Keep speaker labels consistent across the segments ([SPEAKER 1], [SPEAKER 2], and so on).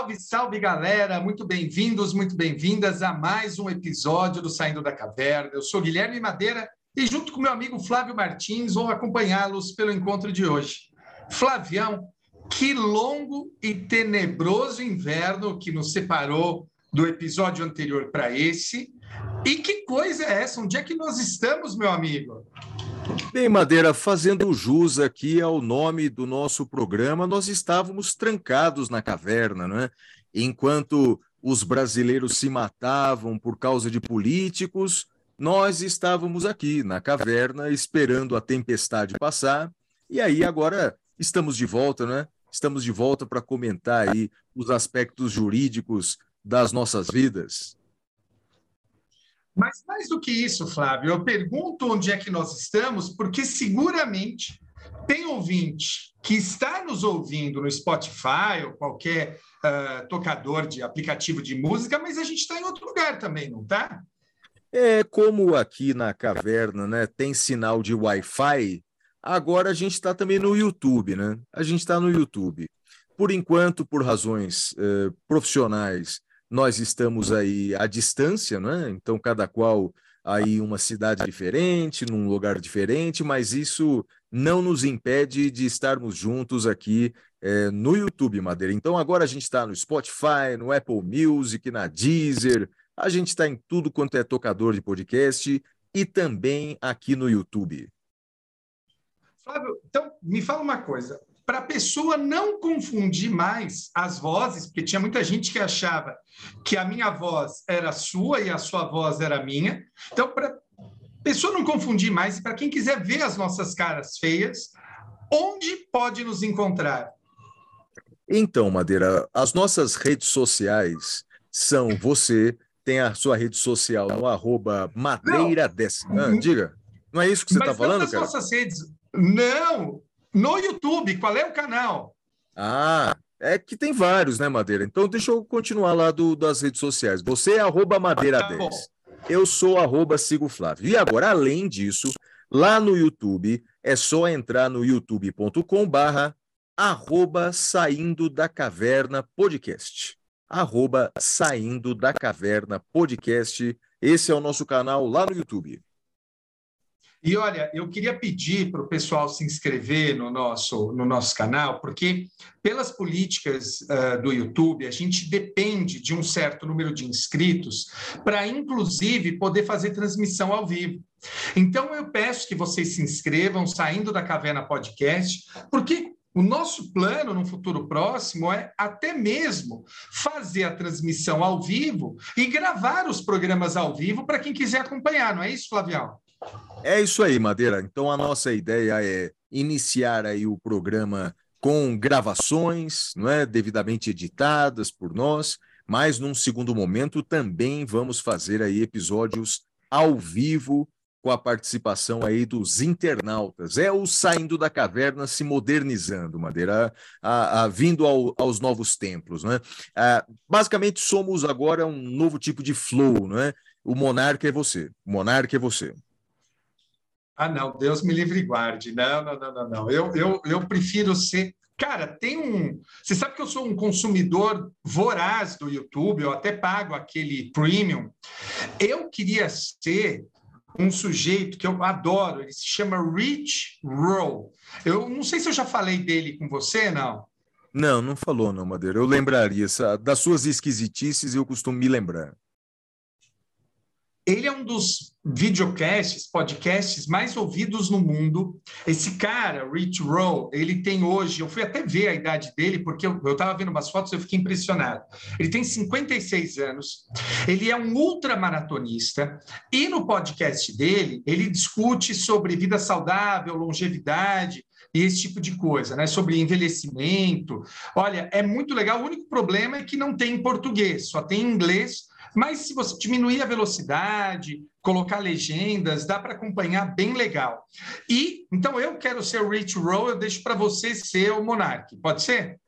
[SPEAKER 1] Salve, salve galera, muito bem-vindos, muito bem-vindas a mais um episódio do Saindo da Caverna. Eu sou Guilherme Madeira e, junto com meu amigo Flávio Martins, vou acompanhá-los pelo encontro de hoje. Flavião, que longo e tenebroso inverno que nos separou do episódio anterior para esse. E que coisa é essa? Onde é que nós estamos, meu amigo?
[SPEAKER 2] Bem, Madeira, fazendo jus aqui ao nome do nosso programa, nós estávamos trancados na caverna, não é? Enquanto os brasileiros se matavam por causa de políticos, nós estávamos aqui na caverna esperando a tempestade passar. E aí agora estamos de volta, né? Estamos de volta para comentar aí os aspectos jurídicos das nossas vidas.
[SPEAKER 1] Mas mais do que isso, Flávio, eu pergunto onde é que nós estamos, porque seguramente tem ouvinte que está nos ouvindo no Spotify ou qualquer uh, tocador de aplicativo de música, mas a gente está em outro lugar também, não está?
[SPEAKER 2] É como aqui na caverna, né? Tem sinal de Wi-Fi. Agora a gente está também no YouTube, né? A gente está no YouTube. Por enquanto, por razões uh, profissionais, nós estamos aí à distância, né? Então cada qual aí uma cidade diferente, num lugar diferente, mas isso não nos impede de estarmos juntos aqui é, no YouTube, Madeira. Então agora a gente está no Spotify, no Apple Music, na Deezer, a gente está em tudo quanto é tocador de podcast e também aqui no YouTube.
[SPEAKER 1] Flávio, então me fala uma coisa para a pessoa não confundir mais as vozes, porque tinha muita gente que achava que a minha voz era sua e a sua voz era minha. Então, para a pessoa não confundir mais, para quem quiser ver as nossas caras feias, onde pode nos encontrar?
[SPEAKER 2] Então, Madeira, as nossas redes sociais são você tem a sua rede social no arroba Madeira ah, diga. Não é isso que você está falando,
[SPEAKER 1] cara? Nossas redes. Não, no YouTube, qual é o canal?
[SPEAKER 2] Ah, é que tem vários, né, Madeira? Então deixa eu continuar lá do, das redes sociais. Você é arroba Madeira10. Ah, tá eu sou arroba Sigo Flávio. E agora, além disso, lá no YouTube, é só entrar no youtube.com barra arroba Saindo da Caverna Podcast. Arroba Saindo da Caverna Podcast. Esse é o nosso canal lá no YouTube.
[SPEAKER 1] E olha, eu queria pedir para o pessoal se inscrever no nosso, no nosso canal, porque pelas políticas uh, do YouTube, a gente depende de um certo número de inscritos para, inclusive, poder fazer transmissão ao vivo. Então, eu peço que vocês se inscrevam, saindo da Caverna Podcast, porque o nosso plano no futuro próximo é até mesmo fazer a transmissão ao vivo e gravar os programas ao vivo para quem quiser acompanhar, não é isso, Flavião?
[SPEAKER 2] É isso aí, Madeira. Então a nossa ideia é iniciar aí o programa com gravações, não é, devidamente editadas por nós, mas num segundo momento também vamos fazer aí episódios ao vivo com a participação aí dos internautas. É o saindo da caverna se modernizando, Madeira, a, a, vindo ao, aos novos tempos. Né? Ah, basicamente, somos agora um novo tipo de flow. Né? O monarca é você. O monarca é você.
[SPEAKER 1] Ah, não, Deus me livre e guarde. Não, não, não, não, não. Eu, eu, eu prefiro ser. Cara, tem um. Você sabe que eu sou um consumidor voraz do YouTube, eu até pago aquele premium. Eu queria ser um sujeito que eu adoro, ele se chama Rich Roll. Eu não sei se eu já falei dele com você, não.
[SPEAKER 2] Não, não falou, não, Madeira. Eu lembraria. Das suas esquisitices, eu costumo me lembrar.
[SPEAKER 1] Ele é um dos videocasts, podcasts mais ouvidos no mundo. Esse cara, Rich Roll, ele tem hoje, eu fui até ver a idade dele, porque eu estava vendo umas fotos e eu fiquei impressionado. Ele tem 56 anos, ele é um ultramaratonista, e no podcast dele, ele discute sobre vida saudável, longevidade, e esse tipo de coisa, né? Sobre envelhecimento. Olha, é muito legal. O único problema é que não tem em português, só tem em inglês Mas se você diminuir a velocidade, colocar legendas, dá para acompanhar bem legal. E então eu quero ser o Rich Roll, eu deixo para você ser o Monark. Pode ser?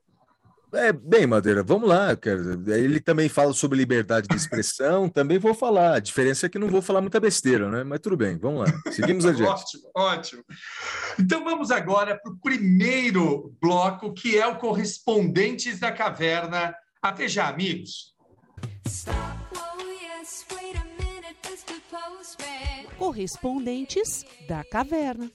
[SPEAKER 2] É, bem, Madeira, vamos lá, cara. Ele também fala sobre liberdade de expressão, também vou falar. A diferença é que não vou falar muita besteira, né? Mas tudo bem, vamos lá. Seguimos adiante.
[SPEAKER 1] ótimo, ótimo. Então vamos agora para o primeiro bloco, que é o Correspondentes da Caverna. Até já, amigos.
[SPEAKER 3] Correspondentes da Caverna.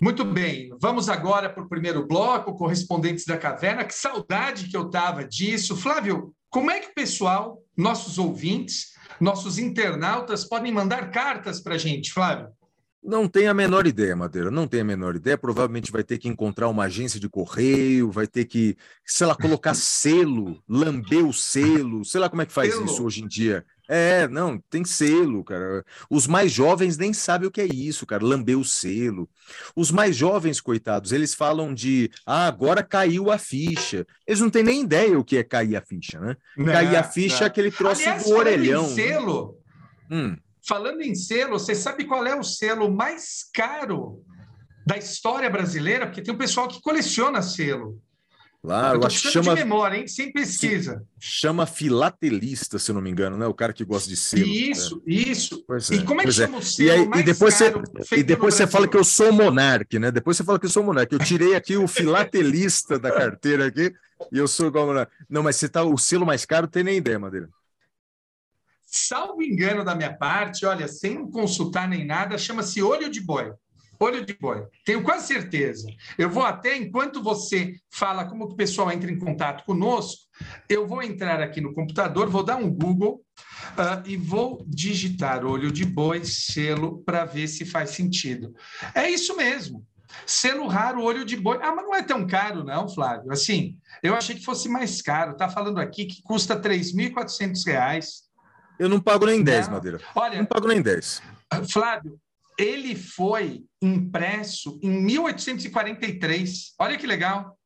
[SPEAKER 1] Muito bem, vamos agora para o primeiro bloco, Correspondentes da Caverna. Que saudade que eu tava disso. Flávio, como é que o pessoal, nossos ouvintes, nossos internautas, podem mandar cartas para a gente, Flávio?
[SPEAKER 2] Não tem a menor ideia, Madeira, não tem a menor ideia. Provavelmente vai ter que encontrar uma agência de correio, vai ter que, sei lá, colocar selo, lamber o selo, sei lá como é que faz selo. isso hoje em dia. É, não, tem selo, cara. Os mais jovens nem sabem o que é isso, cara, lamber o selo. Os mais jovens, coitados, eles falam de, ah, agora caiu a ficha. Eles não têm nem ideia o que é cair a ficha, né? Não, cair a ficha não. é aquele troço Aliás, do orelhão.
[SPEAKER 1] Selo, hum. Falando em selo, você sabe qual é o selo mais caro da história brasileira? Porque tem um pessoal que coleciona selo.
[SPEAKER 2] Lá, eu, acho que chama.
[SPEAKER 1] de memória, hein? Sem pesquisa.
[SPEAKER 2] Chama filatelista, se não me engano, né? O cara que gosta de selo.
[SPEAKER 1] Isso, né? isso.
[SPEAKER 2] E é, como é que é. chama é. o selo? E, aí, e depois você, e depois você fala que eu sou monarque, né? Depois você fala que eu sou monarque. Eu tirei aqui o filatelista da carteira aqui e eu sou igual monarque. Não, mas você tá o selo mais caro, tem nem ideia, Madeira.
[SPEAKER 1] Salvo engano da minha parte, olha, sem consultar nem nada, chama-se olho de boi. Olho de boi. Tenho quase certeza. Eu vou até, enquanto você fala como que o pessoal entra em contato conosco, eu vou entrar aqui no computador, vou dar um Google uh, e vou digitar olho de boi, selo, para ver se faz sentido. É isso mesmo. Selo raro, olho de boi. Ah, mas não é tão caro, não, Flávio. Assim, eu achei que fosse mais caro. Está falando aqui que custa R$ 3.400.
[SPEAKER 2] Eu não pago nem 10, Madeira. Olha, não pago nem 10.
[SPEAKER 1] Flávio, ele foi impresso em 1843. Olha que legal.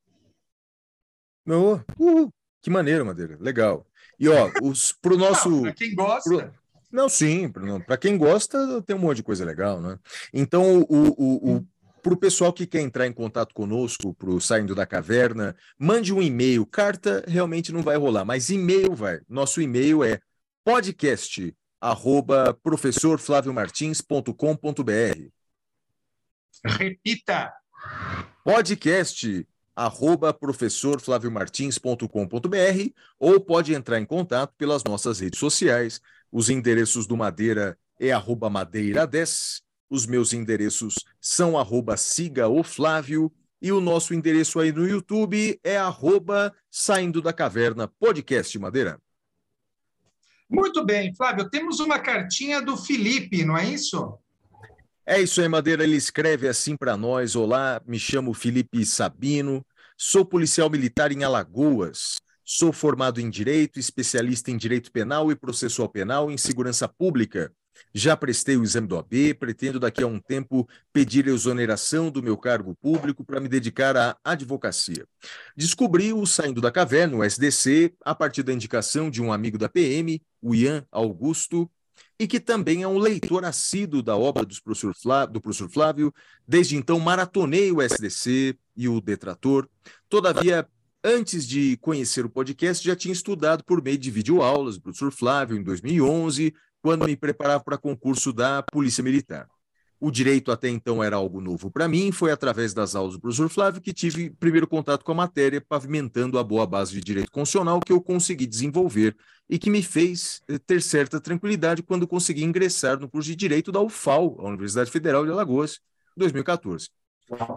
[SPEAKER 2] Oh, uh, que maneiro, Madeira. Legal. E ó, os pro nosso.
[SPEAKER 1] Para quem gosta. Pro...
[SPEAKER 2] Não, sim, para quem gosta, tem um monte de coisa legal, né? Então, o, o, o para o pessoal que quer entrar em contato conosco, para o Saindo da Caverna, mande um e-mail. Carta realmente não vai rolar, mas e-mail vai. Nosso e-mail é podcast arroba professorflaviomartins.com.br.
[SPEAKER 1] Repita.
[SPEAKER 2] Podcast arroba professorflaviomartins.com.br ou pode entrar em contato pelas nossas redes sociais. Os endereços do Madeira é arroba madeira10, os meus endereços são arroba siga o Flávio e o nosso endereço aí no YouTube é arroba saindo da caverna podcast Madeira.
[SPEAKER 1] Muito bem, Flávio, temos uma cartinha do Felipe, não é isso?
[SPEAKER 2] É isso aí, Madeira. Ele escreve assim para nós: Olá, me chamo Felipe Sabino, sou policial militar em Alagoas. Sou formado em Direito, especialista em Direito Penal e Processual Penal em Segurança Pública. Já prestei o exame do AB, pretendo daqui a um tempo pedir exoneração do meu cargo público para me dedicar à advocacia. Descobri o Saindo da Caverna, o SDC, a partir da indicação de um amigo da PM, o Ian Augusto, e que também é um leitor assíduo da obra do professor, do professor Flávio. Desde então, maratonei o SDC e o Detrator. Todavia, antes de conhecer o podcast, já tinha estudado por meio de videoaulas do professor Flávio em 2011, quando me preparava para concurso da Polícia Militar. O direito até então era algo novo para mim, foi através das aulas do professor Flávio que tive primeiro contato com a matéria, pavimentando a boa base de direito constitucional que eu consegui desenvolver e que me fez eh, ter certa tranquilidade quando consegui ingressar no curso de Direito da UFAL, a Universidade Federal de Alagoas, em 2014.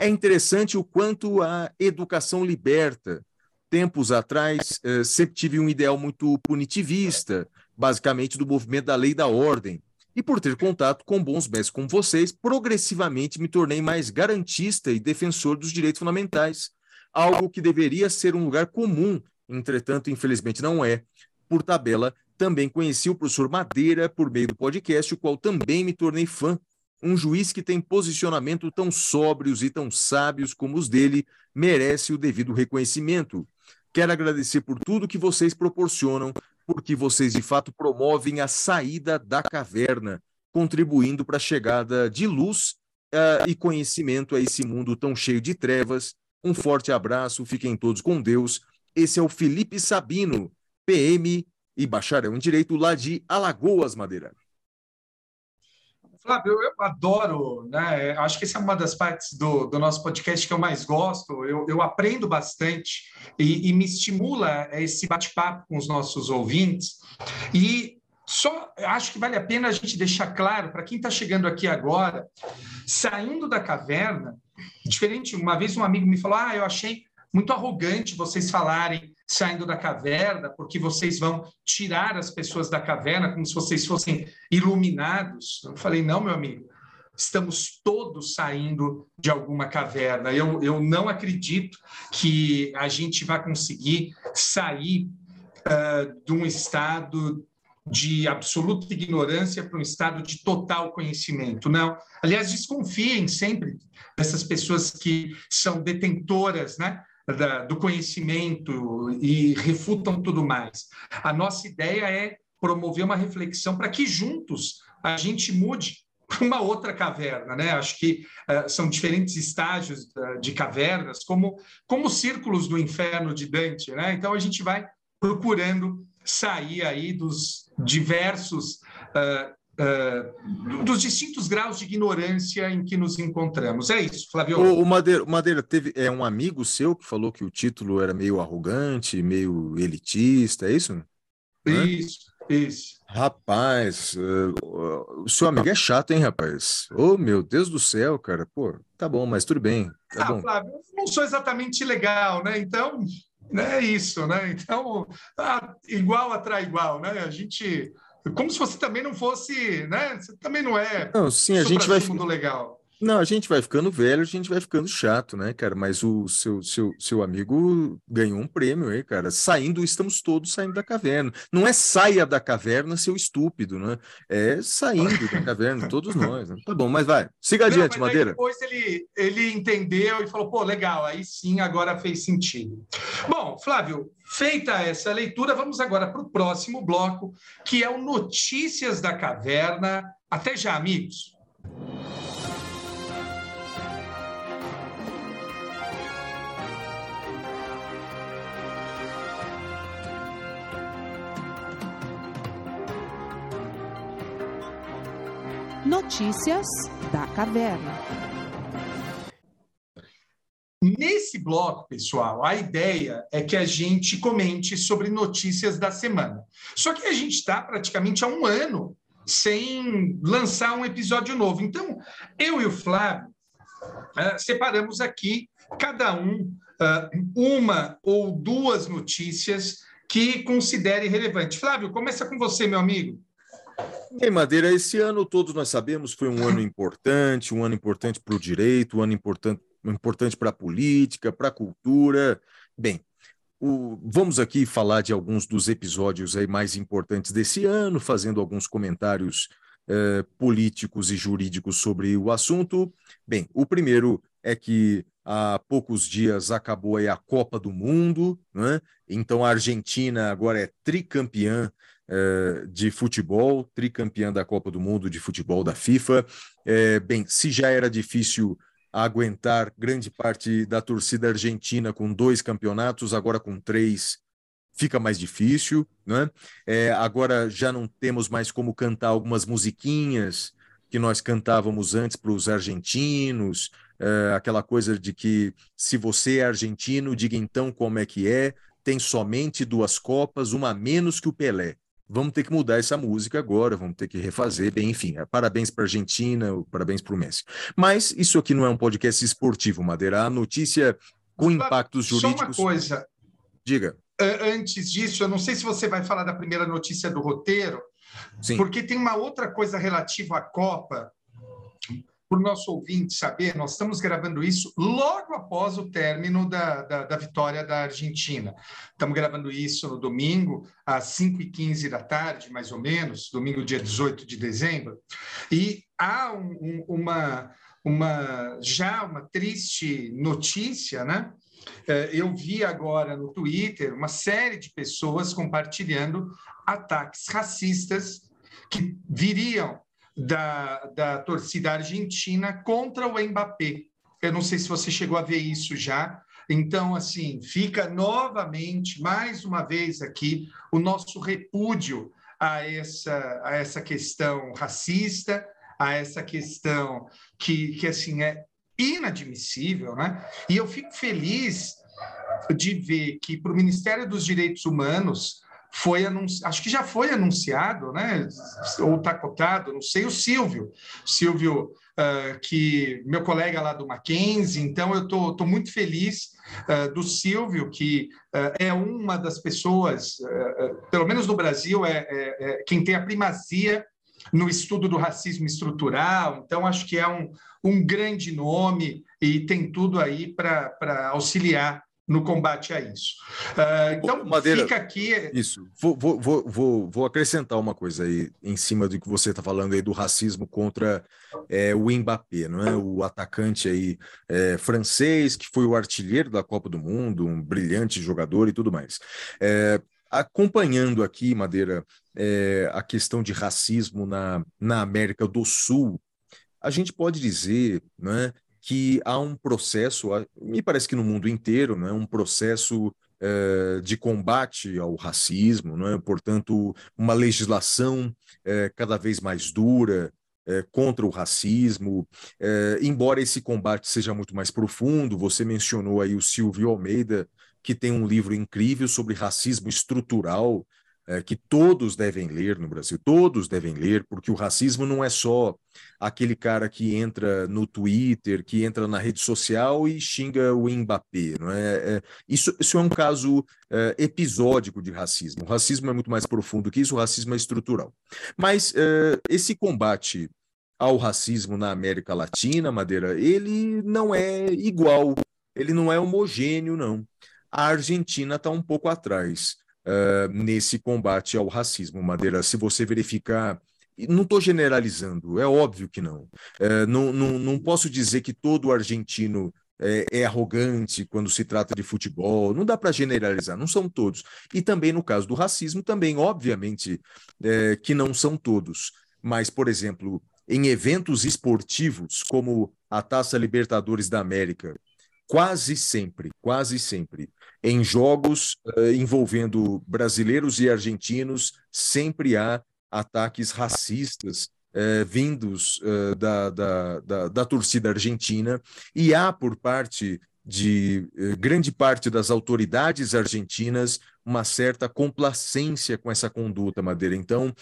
[SPEAKER 2] É interessante o quanto a educação liberta. Tempos atrás, eh, sempre tive um ideal muito punitivista, basicamente do movimento da lei da ordem. E por ter contato com bons mestres como vocês, progressivamente me tornei mais garantista e defensor dos direitos fundamentais, algo que deveria ser um lugar comum, entretanto, infelizmente não é. Por tabela, também conheci o professor Madeira por meio do podcast, o qual também me tornei fã. Um juiz que tem posicionamento tão sóbrios e tão sábios como os dele merece o devido reconhecimento. Quero agradecer por tudo que vocês proporcionam, porque vocês de fato promovem a saída da caverna, contribuindo para a chegada de luz uh, e conhecimento a esse mundo tão cheio de trevas. Um forte abraço, fiquem todos com Deus. Esse é o Felipe Sabino, PM e bacharel em Direito lá de Alagoas, Madeira.
[SPEAKER 1] Flávio, eu adoro, né? Acho que essa é uma das partes do, do nosso podcast que eu mais gosto. Eu, eu aprendo bastante e, e me estimula esse bate-papo com os nossos ouvintes. E só acho que vale a pena a gente deixar claro para quem está chegando aqui agora, saindo da caverna, diferente. Uma vez um amigo me falou: Ah, eu achei muito arrogante vocês falarem saindo da caverna, porque vocês vão tirar as pessoas da caverna como se vocês fossem iluminados. Eu falei, não, meu amigo, estamos todos saindo de alguma caverna. Eu, eu não acredito que a gente vai conseguir sair uh, de um estado de absoluta ignorância para um estado de total conhecimento. Não. Aliás, desconfiem sempre dessas pessoas que são detentoras, né? Da, do conhecimento e refutam tudo mais. A nossa ideia é promover uma reflexão para que juntos a gente mude para uma outra caverna, né? Acho que uh, são diferentes estágios uh, de cavernas, como como círculos do inferno de Dante, né? Então a gente vai procurando sair aí dos diversos uh, uh, dos distintos graus de ignorância em que nos encontramos. É isso, Flávio.
[SPEAKER 2] O, o Madeira, Madeira teve é um amigo seu que falou que o título era meio arrogante, meio elitista, é isso?
[SPEAKER 1] Isso, isso.
[SPEAKER 2] Rapaz, uh, o seu amigo é chato, hein, rapaz? Oh, meu Deus do céu, cara. Pô, tá bom, mas tudo bem. Tá ah, bom.
[SPEAKER 1] Flávio, não sou exatamente legal, né? Então, né, é isso, né? Então, ah, igual atrai igual, né? A gente como se você também não fosse, né? Você também não é.
[SPEAKER 2] Não, sim, a gente vai
[SPEAKER 1] legal.
[SPEAKER 2] Não, a gente vai ficando velho, a gente vai ficando chato, né, cara? Mas o seu, seu, seu amigo ganhou um prêmio aí, cara. Saindo, estamos todos saindo da caverna. Não é saia da caverna, seu estúpido, né? É saindo da caverna, todos nós. Né? Tá bom, mas vai. Siga Não, adiante, Madeira.
[SPEAKER 1] Depois ele, ele entendeu e falou, pô, legal, aí sim, agora fez sentido. Bom, Flávio, feita essa leitura, vamos agora para o próximo bloco, que é o Notícias da Caverna. Até já, amigos.
[SPEAKER 3] Notícias da Caverna.
[SPEAKER 1] Nesse bloco, pessoal, a ideia é que a gente comente sobre notícias da semana. Só que a gente está praticamente há um ano sem lançar um episódio novo. Então, eu e o Flávio uh, separamos aqui, cada um, uh, uma ou duas notícias que considere relevante. Flávio, começa com você, meu amigo.
[SPEAKER 2] Em Madeira, esse ano, todos nós sabemos, foi um ano importante, um ano importante para o direito, um ano importante, importante para a política, para a cultura. Bem, o, vamos aqui falar de alguns dos episódios aí mais importantes desse ano, fazendo alguns comentários eh, políticos e jurídicos sobre o assunto. Bem, o primeiro é que há poucos dias acabou a Copa do Mundo, né? então a Argentina agora é tricampeã eh, de futebol, tricampeã da Copa do Mundo de futebol da FIFA. É, bem, se já era difícil aguentar grande parte da torcida argentina com dois campeonatos, agora com três fica mais difícil, né? É, agora já não temos mais como cantar algumas musiquinhas que nós cantávamos antes para os argentinos, é, aquela coisa de que se você é argentino, diga então como é que é, tem somente duas Copas, uma menos que o Pelé vamos ter que mudar essa música agora, vamos ter que refazer, bem, enfim, é, parabéns para a Argentina, parabéns para o Messi. Mas isso aqui não é um podcast esportivo, Madeira, a notícia com impactos jurídicos.
[SPEAKER 1] Só uma coisa.
[SPEAKER 2] Diga.
[SPEAKER 1] Antes disso, eu não sei se você vai falar da primeira notícia do roteiro, Sim. porque tem uma outra coisa relativa à Copa para o nosso ouvinte saber, nós estamos gravando isso logo após o término da, da, da vitória da Argentina. Estamos gravando isso no domingo, às 5h15 da tarde, mais ou menos, domingo, dia 18 de dezembro, e há um, um, uma, uma já uma triste notícia, né? É, eu vi agora no Twitter uma série de pessoas compartilhando ataques racistas que viriam da, da torcida argentina contra o Mbappé. Eu não sei se você chegou a ver isso já. Então, assim, fica novamente, mais uma vez aqui, o nosso repúdio a essa, a essa questão racista, a essa questão que, que assim, é inadmissível, né? E eu fico feliz de ver que para o Ministério dos Direitos Humanos foi anunciado, acho que já foi anunciado, né? Ou está cotado, não sei, o Silvio. Silvio, uh, que meu colega lá do Mackenzie, então eu estou tô, tô, muito feliz uh, do Silvio, que uh, é uma das pessoas, pelo menos no Brasil, é, é, é, quem tem a primazia no estudo do racismo estrutural, então acho que é um, um grande nome e tem tudo aí para auxiliar no combate a isso. Uh, então,
[SPEAKER 2] Madeira,
[SPEAKER 1] fica aqui.
[SPEAKER 2] Isso. Vou, vou, vou, vou acrescentar uma coisa aí em cima do que você está falando aí do racismo contra é, o Mbappé, não é? O atacante aí é, francês, que foi o artilheiro da Copa do Mundo, um brilhante jogador e tudo mais. É, acompanhando aqui, Madeira, é, a questão de racismo na, na América do Sul, a gente pode dizer né, que há um processo, me parece que no mundo inteiro, né, um processo é, de combate ao racismo, não é? portanto, uma legislação é, cada vez mais dura é, contra o racismo, embora esse combate seja muito mais profundo, você mencionou aí o Silvio Almeida, que tem um livro incrível sobre racismo estrutural, é, que todos devem ler no Brasil, todos devem ler, porque o racismo não é só aquele cara que entra no Twitter, que entra na rede social e xinga o Mbappé. Não é? é isso, isso é um caso é, episódico de racismo. O racismo é muito mais profundo que isso, o racismo é estrutural. Mas é, esse combate ao racismo na América Latina, Madeira, ele não é igual, ele não é homogêneo, não. A Argentina está um pouco atrás uh, nesse combate ao racismo. Madeira, se você verificar não estou generalizando, é óbvio que não. Uh, não, não. Não posso dizer que todo argentino é, é, arrogante quando se trata de futebol, não dá para generalizar, não são todos. E também no caso do racismo, também, obviamente, é, que não são todos. Mas, por exemplo, em eventos esportivos, como a Taça Libertadores da América, quase sempre, quase sempre, em jogos uh, envolvendo brasileiros e argentinos, sempre há ataques racistas uh, vindos uh, da, da, da, da, torcida argentina, e há por parte de grande parte das autoridades argentinas uma certa complacência com essa conduta, Madeira. Então,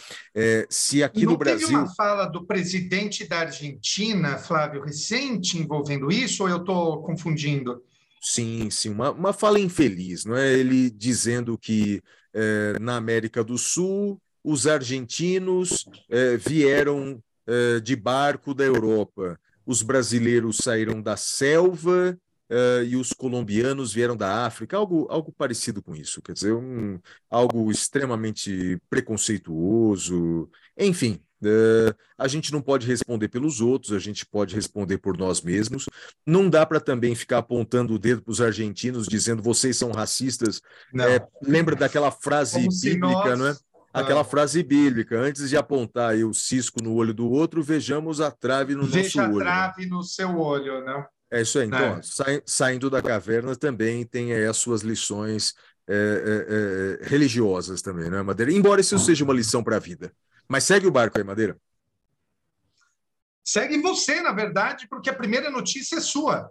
[SPEAKER 2] se aqui
[SPEAKER 1] Não
[SPEAKER 2] no Brasil. Teve
[SPEAKER 1] uma fala do presidente da Argentina, Flávio, recente, envolvendo isso, ou eu estou confundindo?
[SPEAKER 2] Sim, sim, uma, uma fala infeliz, não é? Ele dizendo que é, na América do Sul os argentinos é, vieram é, de barco da Europa, os brasileiros saíram da selva e os colombianos vieram da África, algo, algo parecido com isso, quer dizer, um, algo extremamente preconceituoso, enfim, Uh, a gente não pode responder pelos outros, a gente pode responder por nós mesmos. Não dá para também ficar apontando o dedo para os argentinos dizendo vocês são racistas. É, lembra daquela frase Como bíblica, nós... não é? Aquela ah. frase bíblica, antes de apontar o cisco no olho do outro, vejamos a trave no
[SPEAKER 1] Veja
[SPEAKER 2] nosso olho.
[SPEAKER 1] Veja a trave no seu olho, né?
[SPEAKER 2] É isso aí. Então, é. sa saindo da caverna também tem aí as suas lições é religiosas também, não é, Madeira? Embora isso seja uma lição para a vida. Mas segue o barco aí, Madeira.
[SPEAKER 1] Segue você, na verdade, porque a primeira notícia é sua.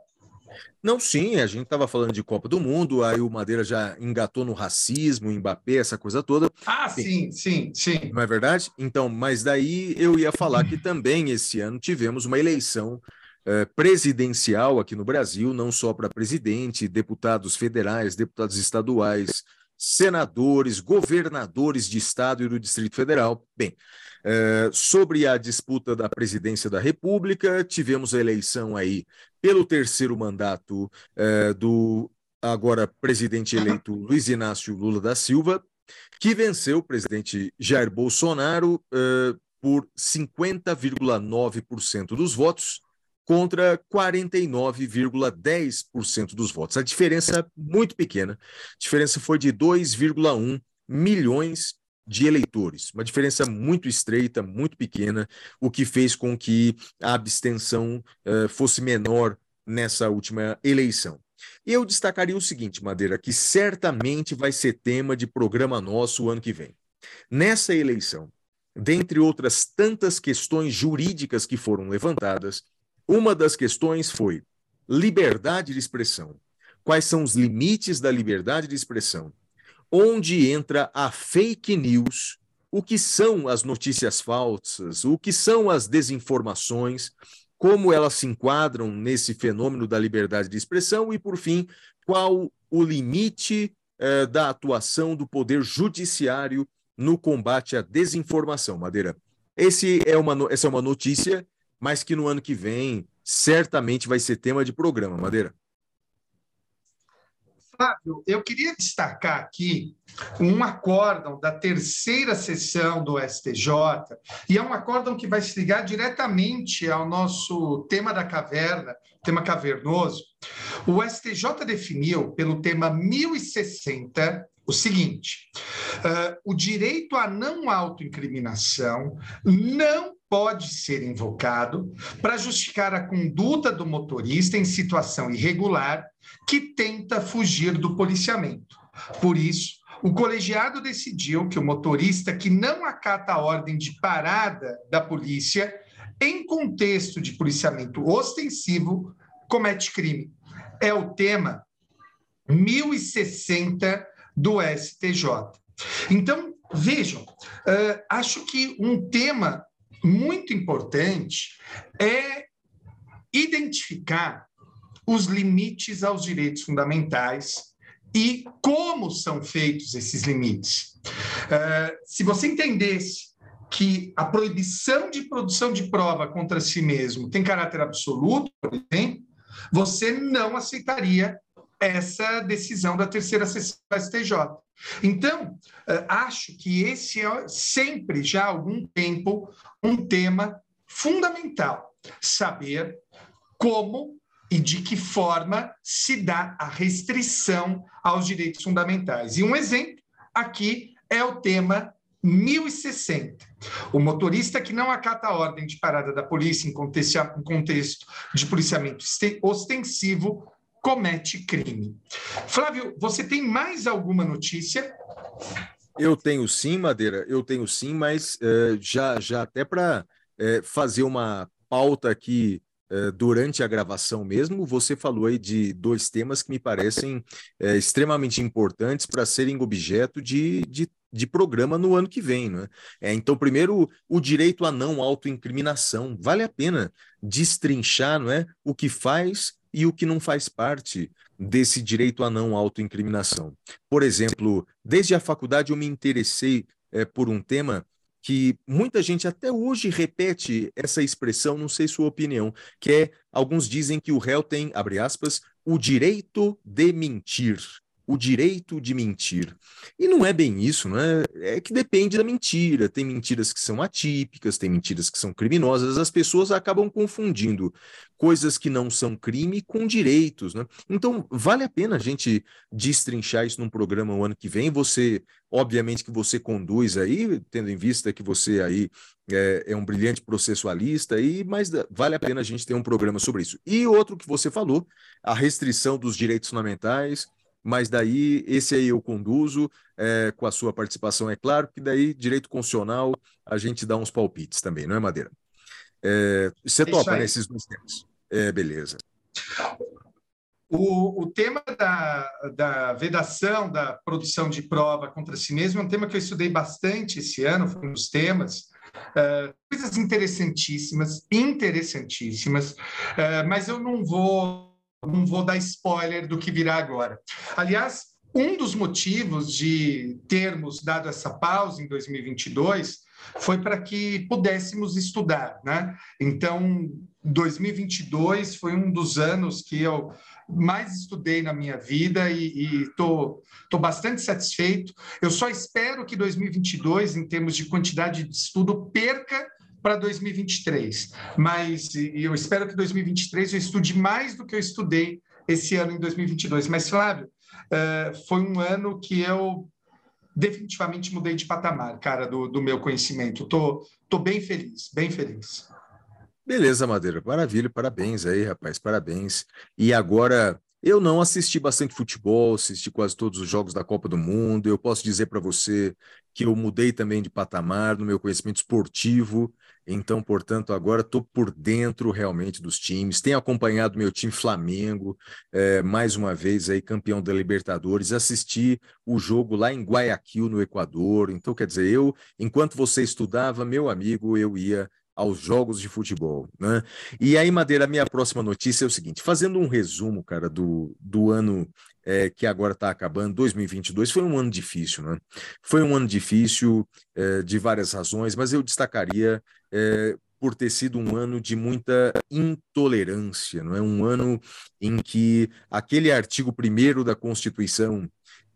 [SPEAKER 2] Não, sim, a gente estava falando de Copa do Mundo, aí o Madeira já engatou no racismo, Mbappé, essa coisa toda.
[SPEAKER 1] Ah, sim, sim, sim.
[SPEAKER 2] Não é verdade? Então, mas daí eu ia falar que também esse ano tivemos uma eleição eh, presidencial aqui no Brasil, não só para presidente, deputados federais, deputados estaduais, senadores, governadores de estado e do Distrito Federal. Bem, é, sobre a disputa da presidência da República, tivemos a eleição aí pelo terceiro mandato é, do agora presidente eleito Luiz Inácio Lula da Silva, que venceu o presidente Jair Bolsonaro é, por 50,9% dos votos contra 49,10% dos votos. A diferença é muito pequena. A diferença foi de 2,1 milhões de eleitores, uma diferença muito estreita, muito pequena, o que fez com que a abstenção uh, fosse menor nessa última eleição. Eu destacaria o seguinte, Madeira, que certamente vai ser tema de programa nosso o ano que vem. Nessa eleição, dentre outras tantas questões jurídicas que foram levantadas, uma das questões foi liberdade de expressão. Quais são os limites da liberdade de expressão? Onde entra a fake news? O que são as notícias falsas? O que são as desinformações? Como elas se enquadram nesse fenômeno da liberdade de expressão? E, por fim, qual o limite eh, da atuação do poder judiciário no combate à desinformação, Madeira? Esse é uma, essa é uma notícia mas que no ano que vem certamente vai ser tema de programa, Madeira.
[SPEAKER 1] Flávio, eu queria destacar aqui um acórdão da terceira sessão do STJ, e é um acórdão que vai se ligar diretamente ao nosso tema da caverna, tema cavernoso. O STJ definiu, pelo tema 1060, o seguinte: uh, o direito à não autoincriminação não pode ser invocado para justificar a conduta do motorista em situação irregular que tenta fugir do policiamento. Por isso, o colegiado decidiu que o motorista que não acata a ordem de parada da polícia em contexto de policiamento ostensivo comete crime. É o tema 1060 do STJ. Então, vejam, uh, acho que um tema muito importante é identificar os limites aos direitos fundamentais e como são feitos esses limites. Uh, se você entendesse que a proibição de produção de prova contra si mesmo tem caráter absoluto, por exemplo, você não aceitaria essa decisão da terceira sessão do STJ. Então, eh, acho que esse é sempre, já há algum tempo, um tema fundamental. Saber como e de que forma se dá a restrição aos direitos fundamentais. E um exemplo aqui é o tema 1060. O motorista que não acata a ordem de parada da polícia em contexto de policiamento ostensivo comete crime. Flávio, você tem mais alguma notícia?
[SPEAKER 2] Eu tenho sim, Madeira, eu tenho sim, mas é, já, já até para é, fazer uma pauta aqui é, durante a gravação mesmo, você falou aí de dois temas que me parecem extremamente importantes para serem objeto de, de, de, programa no ano que vem. Né? É, então, primeiro, o direito à não autoincriminação. Vale a pena destrinchar não é, o que faz e o que não faz parte desse direito à não autoincriminação. Por exemplo, desde a faculdade eu me interessei é, por um tema que muita gente até hoje repete essa expressão, não sei sua opinião, que é alguns dizem que o réu tem, abre aspas, o direito de mentir o direito de mentir. E não é bem isso, não é? É que depende da mentira. Tem mentiras que são atípicas, tem mentiras que são criminosas. As pessoas acabam confundindo coisas que não são crime com direitos, né? Então, vale a pena a gente destrinchar isso num programa o ano que vem. Você, obviamente que você conduz aí, tendo em vista que você aí é, é um brilhante processualista, aí, mas vale a pena a gente ter um programa sobre isso. E outro que você falou, a restrição dos direitos fundamentais, mas daí esse aí eu conduzo é, com a sua participação, é claro, que daí direito constitucional a gente dá uns palpites também, não é, Madeira? É, você é topa nesses dois temas? É, beleza.
[SPEAKER 1] O, o tema da, da vedação da produção de prova contra si mesmo é um tema que eu estudei bastante esse ano, foi um dos temas. Uh, coisas interessantíssimas, interessantíssimas, uh, mas eu não vou não vou dar spoiler do que virá agora. Aliás, um dos motivos de termos dado essa pausa em 2022 foi para que pudéssemos estudar, né? Então, 2022 foi um dos anos que eu mais estudei na minha vida e estou bastante satisfeito. Eu só espero que 2022, em termos de quantidade de estudo, perca para 2023. Mas eu espero que 2023 eu estude mais do que eu estudei esse ano em 2022. Mas, Flávio, eh, foi um ano que eu definitivamente mudei de patamar, cara, do, do meu conhecimento. Tô, tô bem feliz, bem feliz.
[SPEAKER 2] Beleza, Madeira. Maravilha, parabéns aí, rapaz, parabéns. E agora, eu não assisti bastante futebol, assisti quase todos os jogos da Copa do Mundo. Eu posso dizer para você que eu mudei também de patamar no meu conhecimento esportivo. Então, portanto, agora estou por dentro realmente dos times. Tenho acompanhado meu time Flamengo, é, mais uma vez aí campeão da Libertadores. Assisti o jogo lá em Guayaquil, no Equador. Então, quer dizer, eu, enquanto você estudava, meu amigo, eu ia aos jogos de futebol, né? E aí, Madeira, a minha próxima notícia é o seguinte: fazendo um resumo, cara, do, do ano é, que agora está acabando, 2022, foi um ano difícil, né? Foi um ano difícil é, de várias razões, mas eu destacaria é, por ter sido um ano de muita intolerância, não é? Um ano em que aquele artigo primeiro da Constituição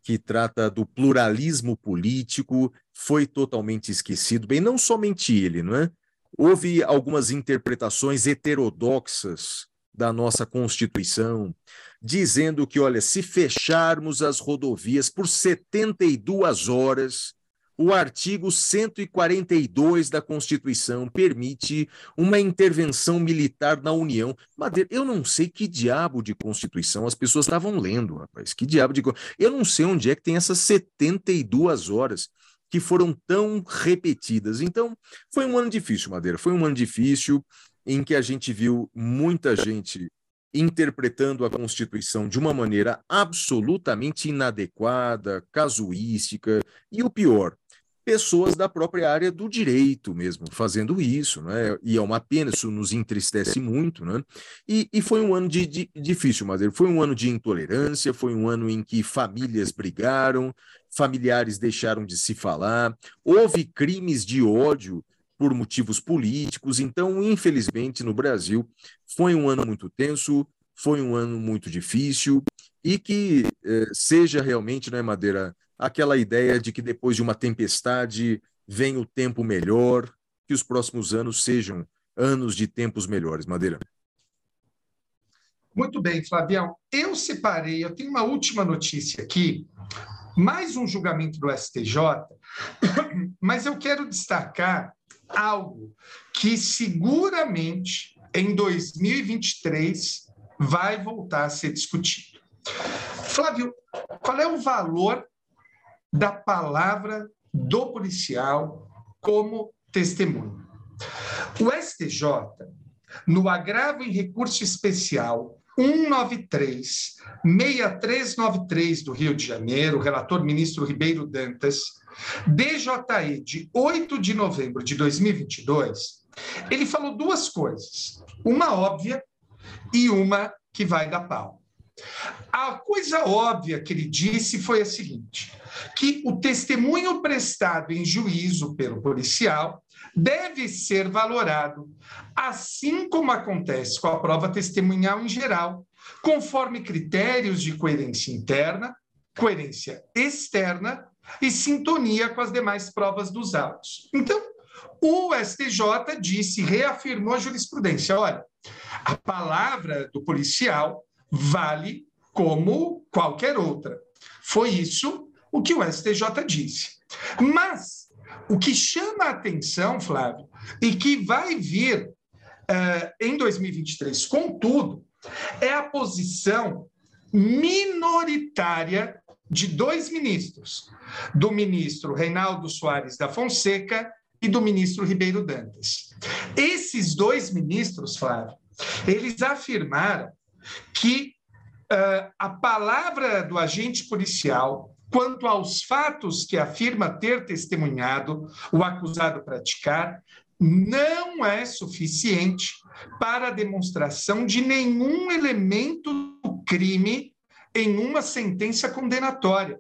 [SPEAKER 2] que trata do pluralismo político foi totalmente esquecido. Bem, não somente ele, não é? Houve algumas interpretações heterodoxas da nossa Constituição, dizendo que, olha, se fecharmos as rodovias por 72 horas, o artigo 142 da Constituição permite uma intervenção militar na União. Madeira, eu não sei que diabo de Constituição as pessoas estavam lendo, rapaz. Que diabo de. Eu não sei onde é que tem essas 72 horas que foram tão repetidas. Então, foi um ano difícil, Madeira. Foi um ano difícil em que a gente viu muita gente interpretando a Constituição de uma maneira absolutamente inadequada, casuística, e o pior, pessoas da própria área do direito mesmo fazendo isso, né? E é uma pena, isso nos entristece muito, né? E, e foi um ano de, de, difícil, Madeira. Foi um ano de intolerância, foi um ano em que famílias brigaram, familiares deixaram de se falar, houve crimes de ódio por motivos políticos. Então, infelizmente, no Brasil, foi um ano muito tenso, foi um ano muito difícil e que eh, seja realmente, né, Madeira, aquela ideia de que depois de uma tempestade vem o tempo melhor, que os próximos anos sejam anos de tempos melhores, Madeira.
[SPEAKER 1] Muito bem, Flavião. Eu separei, eu tenho uma última notícia aqui mais um julgamento do STJ, mas eu quero destacar algo que seguramente em 2023 vai voltar a ser discutido. Flávio, qual é o valor da palavra do policial como testemunho? O STJ, no agravo em recurso especial 193, 6393 do Rio de Janeiro, relator ministro Ribeiro Dantas, DJE de 8 de novembro de 2022, ele falou duas coisas, uma óbvia e uma que vai dar pau. A coisa óbvia que ele disse foi a seguinte: que o testemunho prestado em juízo pelo policial deve ser valorado, assim como acontece com a prova testemunhal em geral, conforme critérios de coerência interna, coerência externa e sintonia com as demais provas dos autos. Então, o STJ disse, reafirmou a jurisprudência: olha, a palavra do policial vale como qualquer outra. Foi isso o que o STJ disse. Mas o que chama a atenção, Flávio, e que vai vir uh, em 2023, contudo, é a posição minoritária de dois ministros, do ministro Reinaldo Soares da Fonseca e do ministro Ribeiro Dantas. Esses dois ministros, Flávio, eles afirmaram que uh, a palavra do agente policial quanto aos fatos que afirma ter testemunhado o acusado praticar, não é suficiente para a demonstração de nenhum elemento do crime em uma sentença condenatória.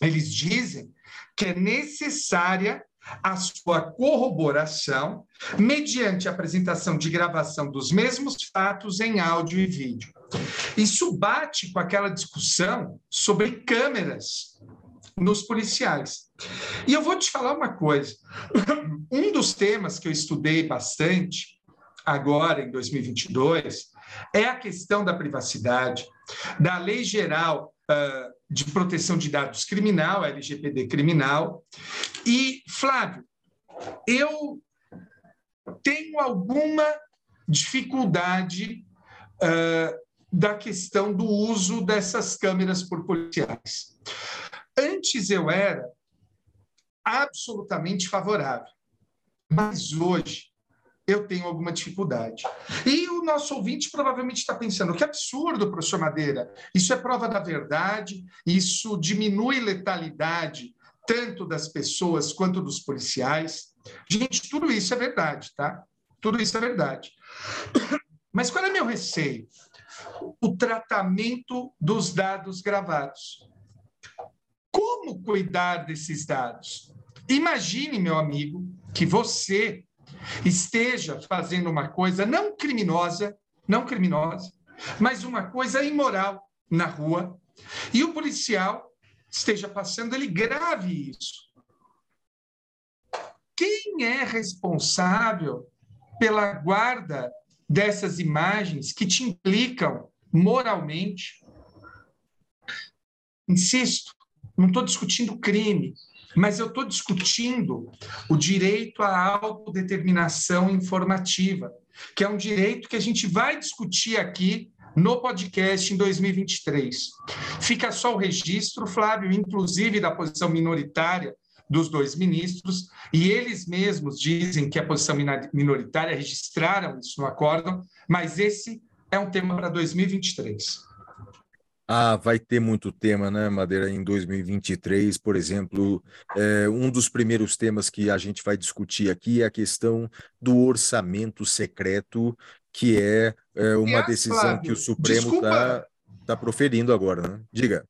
[SPEAKER 1] Eles dizem que é necessária a sua corroboração mediante a apresentação de gravação dos mesmos fatos em áudio e vídeo. Isso bate com aquela discussão sobre câmeras nos policiais. E eu vou te falar uma coisa: um dos temas que eu estudei bastante agora em 2022 é a questão da privacidade, da Lei Geral uh, de Proteção de Dados Criminal, LGPD Criminal. E, Flávio, eu tenho alguma dificuldade uh, da questão do uso dessas câmeras por policiais. Antes eu era absolutamente favorável, mas hoje eu tenho alguma dificuldade. E o nosso ouvinte provavelmente está pensando: que absurdo, professor Madeira, isso é prova da verdade, isso diminui letalidade tanto das pessoas quanto dos policiais. Gente, tudo isso é verdade, tá? Tudo isso é verdade. Mas qual é meu receio? O tratamento dos dados gravados. Como cuidar desses dados? Imagine, meu amigo, que você esteja fazendo uma coisa não criminosa, não criminosa, mas uma coisa imoral na rua, e o policial esteja passando, ele grave isso. Quem é responsável pela guarda dessas imagens que te implicam moralmente? Insisto, não estou discutindo crime, mas eu estou discutindo o direito à autodeterminação informativa, que é um direito que a gente vai discutir aqui no podcast em 2023. Fica só o registro, Flávio, inclusive da posição minoritária dos dois ministros, e eles mesmos dizem que a posição minoritária registraram isso no acórdão, mas esse é um tema para 2023.
[SPEAKER 2] Ah, vai ter muito tema, né, Madeira, em 2023, por exemplo, é, um dos primeiros temas que a gente vai discutir aqui é a questão do orçamento secreto, que é, é uma decisão Flávio, que o Supremo está tá proferindo agora, né? Diga.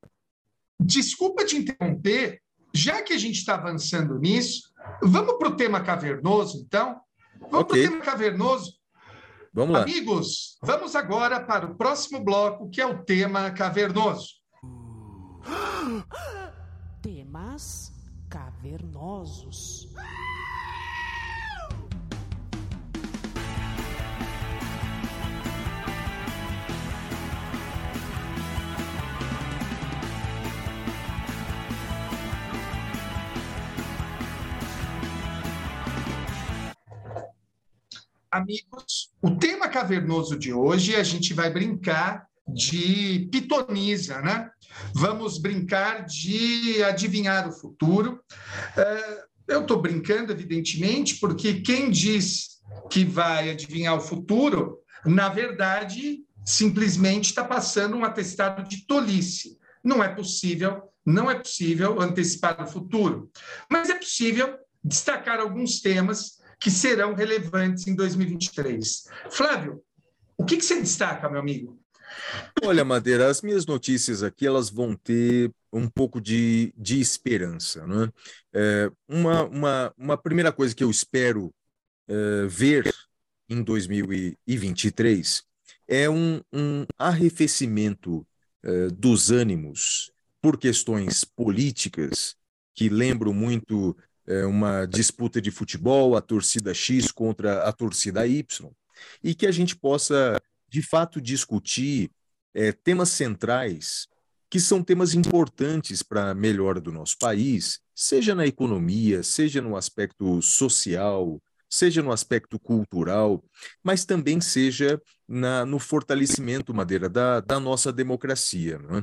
[SPEAKER 1] Desculpa te interromper, já que a gente está avançando nisso, vamos para o tema cavernoso, então? Vamos okay. para o tema cavernoso.
[SPEAKER 2] Vamos lá.
[SPEAKER 1] Amigos, vamos agora para o próximo bloco, que é o tema cavernoso.
[SPEAKER 3] Temas cavernosos.
[SPEAKER 1] Amigos, o tema cavernoso de hoje a gente vai brincar de pitonisa, né? Vamos brincar de adivinhar o futuro. É, eu estou brincando, evidentemente, porque quem diz que vai adivinhar o futuro, na verdade, simplesmente está passando um atestado de tolice. Não é possível, não é possível antecipar o futuro, mas é possível destacar alguns temas que serão relevantes em 2023. Flávio, o que, que você destaca, meu amigo?
[SPEAKER 2] Olha, Madeira, as minhas notícias aqui elas vão ter um pouco de, de esperança. Né? É, uma, uma, uma primeira coisa que eu espero é, ver em 2023 é um, um arrefecimento é, dos ânimos por questões políticas que lembram muito é, uma disputa de futebol, a torcida X contra a torcida Y, e que a gente possa, de fato, discutir é, temas centrais que são temas importantes para a melhora do nosso país, seja na economia, seja no aspecto social, seja no aspecto cultural, mas também seja na, no fortalecimento, Madeira, da, da nossa democracia. É?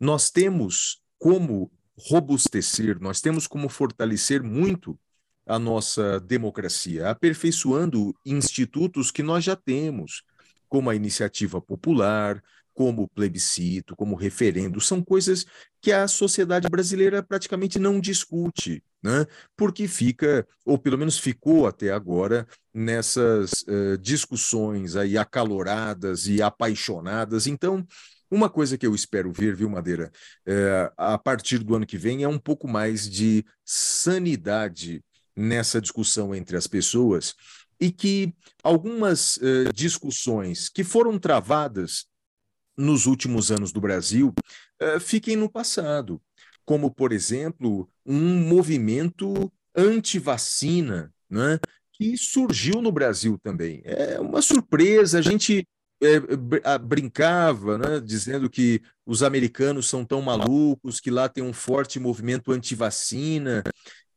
[SPEAKER 2] Nós temos como robustecer, nós temos como fortalecer muito a nossa democracia, aperfeiçoando institutos que nós já temos, como a iniciativa popular, como o plebiscito, como referendo, são coisas que a sociedade brasileira praticamente não discute, né? porque fica, ou pelo menos ficou até agora, nessas uh, discussões aí acaloradas e apaixonadas. Então, Uma coisa que eu espero ver, viu, Madeira, é, a partir do ano que vem é um pouco mais de sanidade nessa discussão entre as pessoas e que algumas uh, discussões que foram travadas nos últimos anos do Brasil uh, fiquem no passado, como, por exemplo, um movimento anti-vacina, né, que surgiu no Brasil também. É uma surpresa, a gente é, brincava, né, dizendo que os americanos são tão malucos, que lá tem um forte movimento anti-vacina.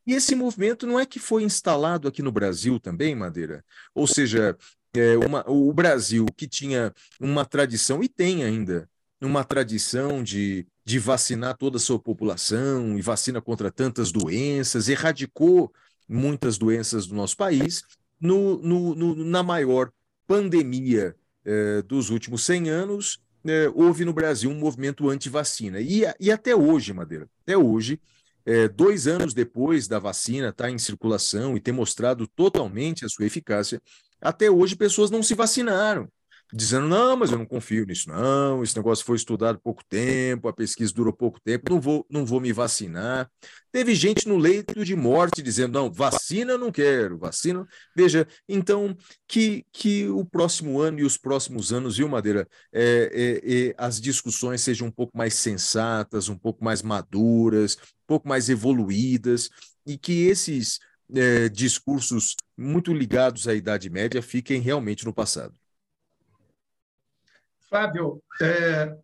[SPEAKER 2] E esse movimento não é que foi instalado aqui no Brasil também, Madeira? Ou seja, é uma, o Brasil, que tinha uma tradição, e tem ainda, uma tradição de, de vacinar toda a sua população, e vacina contra tantas doenças, erradicou muitas doenças do nosso país, no, no, no na maior pandemia eh, dos últimos 100 anos, eh, houve no Brasil um movimento anti-vacina. E, e até hoje, Madeira, até hoje, eh, dois anos depois da vacina estar tá em circulação e ter mostrado totalmente a sua eficácia, até hoje pessoas não se vacinaram dizendo: não, mas eu não confio nisso, não. Esse negócio foi estudado pouco tempo, a pesquisa durou pouco tempo, não vou, não vou me vacinar. Teve gente no leito de morte dizendo: não, vacina não quero, vacina. Veja, então, que, que o próximo ano e os próximos anos, viu, Madeira, é, é, é, as discussões sejam um pouco mais sensatas, um pouco mais maduras, um pouco mais evoluídas, e que esses. É, discursos muito ligados à Idade Média fiquem realmente no passado.
[SPEAKER 1] Fábio, é,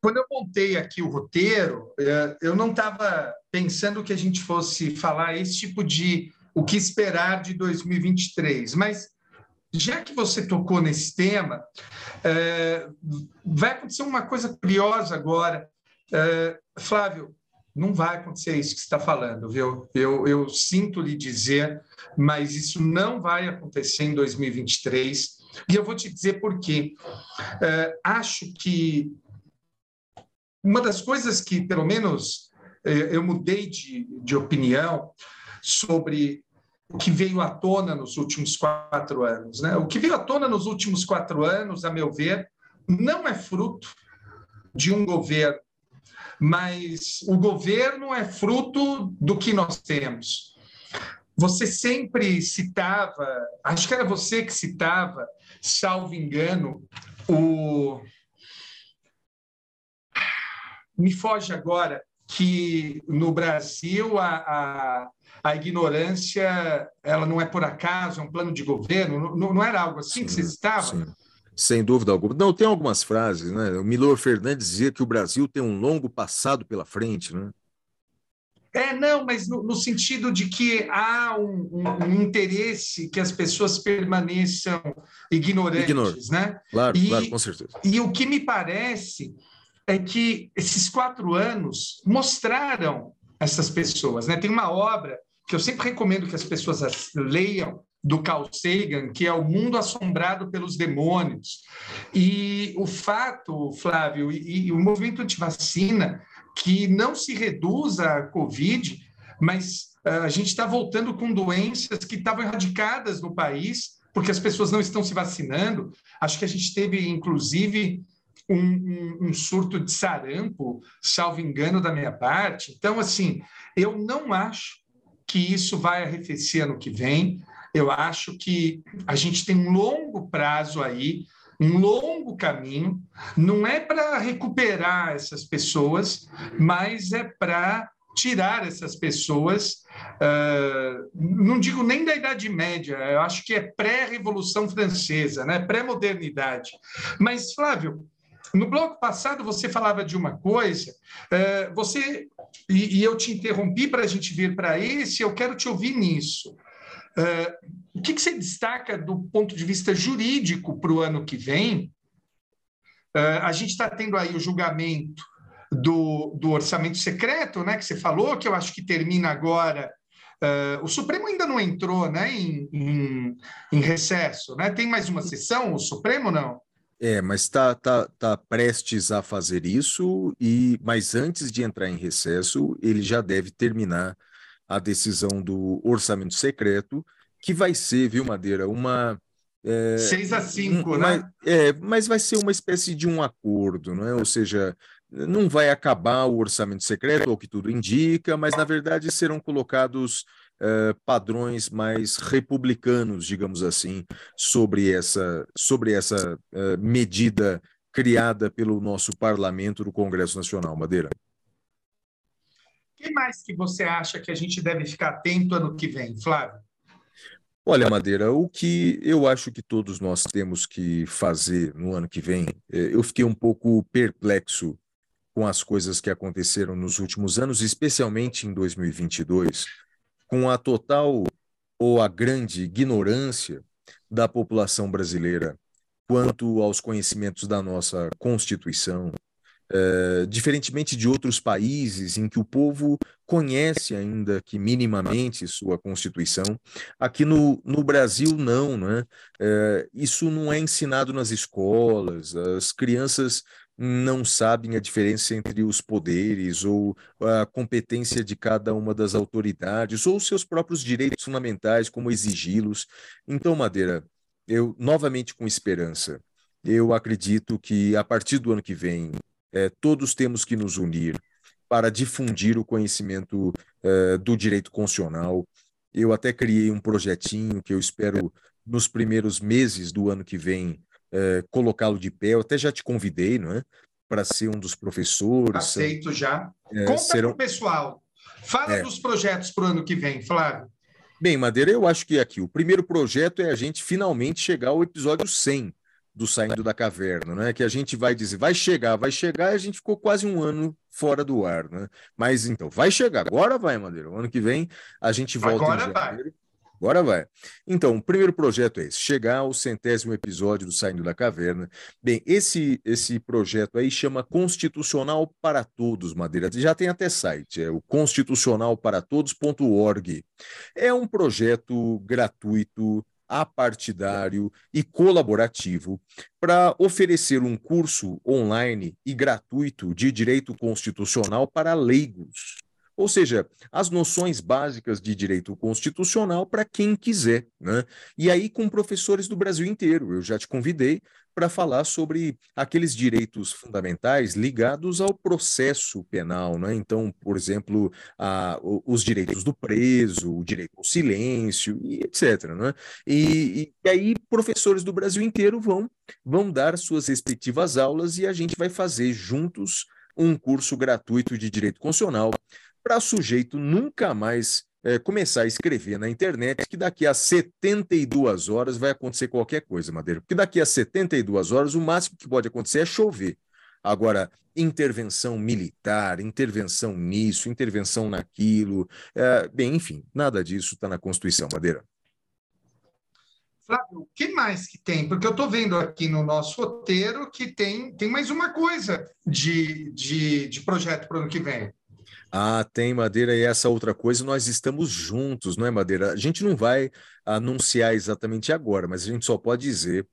[SPEAKER 1] quando eu montei aqui o roteiro, é, eu não estava pensando que a gente fosse falar esse tipo de o que esperar de 2023, mas já que você tocou nesse tema, é, vai acontecer uma coisa curiosa agora. É, Flávio, não vai acontecer isso que você está falando, viu? Eu, eu sinto lhe dizer, mas isso não vai acontecer em 2023. E eu vou te dizer por quê. É, acho que uma das coisas que, pelo menos, é, eu mudei de, de opinião sobre o que veio à tona nos últimos quatro anos. Né? O que veio à tona nos últimos quatro anos, a meu ver, não é fruto de um governo, mas o governo é fruto do que nós temos. Você sempre citava, acho que era você que citava, salvo engano, o. Me foge agora que no Brasil a, a, a, ignorância ela não é por acaso, é um plano de governo. Não, não era algo assim sim, que você citava? Sim.
[SPEAKER 2] Sem dúvida alguma. Não, tem algumas frases, né? O Milor Fernandes dizia que o Brasil tem um longo passado pela frente, né?
[SPEAKER 1] É, não, mas no, no sentido de que há um, um, um, interesse que as pessoas permaneçam ignorantes, Ignoro. né?
[SPEAKER 2] Claro, e, claro, com certeza.
[SPEAKER 1] E o que me parece é que esses quatro anos mostraram essas pessoas, né? Tem uma obra que eu sempre recomendo que as pessoas leiam, do Carl Sagan, que é o mundo assombrado pelos demônios. E o fato, Flávio, e, e o movimento antivacina que não se reduz à Covid, mas uh, a gente está voltando com doenças que estavam erradicadas no país, porque as pessoas não estão se vacinando. Acho que a gente teve, inclusive, um, um, um, surto de sarampo, salvo engano da minha parte. Então, assim, eu não acho que isso vai arrefecer ano que vem. Eu acho que a gente tem um longo prazo aí um longo caminho, não é para recuperar essas pessoas, mas é para tirar essas pessoas, uh, não digo nem da Idade Média, eu acho que é pré-Revolução Francesa, né? pré-modernidade. Mas, Flávio, no bloco passado você falava de uma coisa, uh, você e, e, eu te interrompi para a gente vir para esse, eu quero te ouvir nisso. Uh, o que, que, você destaca do ponto de vista jurídico para o ano que vem? Uh, a gente está tendo aí o julgamento do, do, orçamento secreto, né, que você falou, que eu acho que termina agora. Uh, o Supremo ainda não entrou né, em, em, em, recesso, né? Tem mais uma sessão, o Supremo não?
[SPEAKER 2] É, mas está tá, tá prestes a fazer isso, e mas antes de entrar em recesso, ele já deve terminar a decisão do orçamento secreto, que vai ser, viu, Madeira, uma,
[SPEAKER 1] É, 6 a 5, né?
[SPEAKER 2] É, mas vai ser uma espécie de um acordo, não é? Ou seja, não vai acabar o orçamento secreto, ou que tudo indica, mas na verdade serão colocados uh, padrões mais republicanos, digamos assim, sobre essa, sobre essa uh, medida criada pelo nosso parlamento do Congresso Nacional. Madeira.
[SPEAKER 1] O que mais que você acha que a gente deve ficar atento ano que vem, Flávio?
[SPEAKER 2] Olha, Madeira, o que eu acho que todos nós temos que fazer no ano que vem, é, eu fiquei um pouco perplexo com as coisas que aconteceram nos últimos anos, especialmente em 2022, com a total ou a grande ignorância da população brasileira quanto aos conhecimentos da nossa Constituição, é, diferentemente de outros países em que o povo conhece ainda que minimamente sua Constituição, aqui no, no Brasil não, né? É, isso não é ensinado nas escolas, as crianças não sabem a diferença entre os poderes ou a competência de cada uma das autoridades ou seus próprios direitos fundamentais, como exigi-los. Então, Madeira, eu novamente com esperança, eu acredito que a partir do ano que vem é, todos temos que nos unir para difundir o conhecimento é, do direito constitucional. Eu até criei um projetinho que eu espero nos primeiros meses do ano que vem é, colocá-lo de pé. Eu até já te convidei, não é? Para ser um dos professores.
[SPEAKER 1] Aceito já. É, Conta serão... pessoal. Fala é. dos projetos para o ano que vem, Flávio.
[SPEAKER 2] Bem, Madeira, eu acho que aqui o primeiro projeto é a gente finalmente chegar ao episódio 100 do Saindo da Caverna, né? Que a gente vai dizer, vai chegar, vai chegar, e a gente ficou quase um ano fora do ar, né? Mas então, vai chegar, agora vai, Madeira. O ano que vem a gente volta
[SPEAKER 1] agora em janeiro. Vai.
[SPEAKER 2] Agora vai. Então, o primeiro projeto é esse, chegar ao centésimo episódio do Saindo da Caverna. Bem, esse esse projeto aí chama Constitucional para Todos, Madeira. Já tem até site, é o constitucionalparatodos.org. É um projeto gratuito, apartidário e colaborativo para oferecer um curso online e gratuito de direito constitucional para leigos. Ou seja, as noções básicas de direito constitucional para quem quiser. Né? E aí, com professores do Brasil inteiro. Eu já te convidei para falar sobre aqueles direitos fundamentais ligados ao processo penal. Né? Então, por exemplo, a, os direitos do preso, o direito ao silêncio, e etc. Né? E, e aí, professores do Brasil inteiro vão, vão dar suas respectivas aulas e a gente vai fazer juntos um curso gratuito de direito constitucional para sujeito nunca mais é, começar a escrever na internet que daqui a 72 horas vai acontecer qualquer coisa, Madeira. Porque daqui a 72 horas o máximo que pode acontecer é chover. Agora, intervenção militar, intervenção nisso, intervenção naquilo, é, bem, enfim, nada disso está na Constituição, Madeira.
[SPEAKER 1] Flávio, o que mais que tem? Porque eu estou vendo aqui no nosso roteiro que tem, tem mais uma coisa de, de, de projeto para o ano que vem.
[SPEAKER 2] Ah, tem Madeira e essa outra coisa, nós estamos juntos, não é, Madeira? A gente não vai anunciar exatamente agora, mas a gente só pode dizer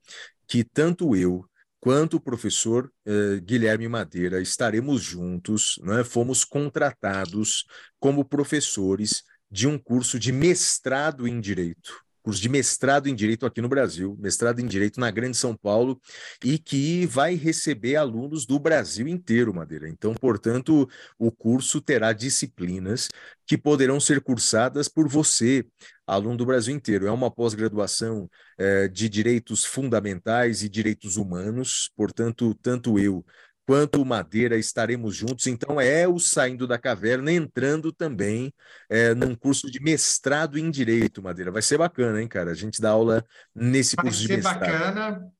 [SPEAKER 2] que tanto eu quanto o professor eh, Guilherme Madeira estaremos juntos, não é? Fomos contratados como professores de um curso de mestrado em direito curso de mestrado em Direito aqui no Brasil, mestrado em Direito na Grande São Paulo, e que vai receber alunos do Brasil inteiro, Madeira. Então, portanto, o curso terá disciplinas que poderão ser cursadas por você, aluno do Brasil inteiro. É uma pós-graduação é, de direitos fundamentais e direitos humanos, portanto, tanto eu quanto Madeira estaremos juntos. Então, é o Saindo da Caverna, entrando também é, num curso de mestrado em Direito, Madeira. Vai ser bacana, hein, cara? A gente dá aula nesse
[SPEAKER 1] vai
[SPEAKER 2] curso de mestrado.
[SPEAKER 1] Vai ser bacana.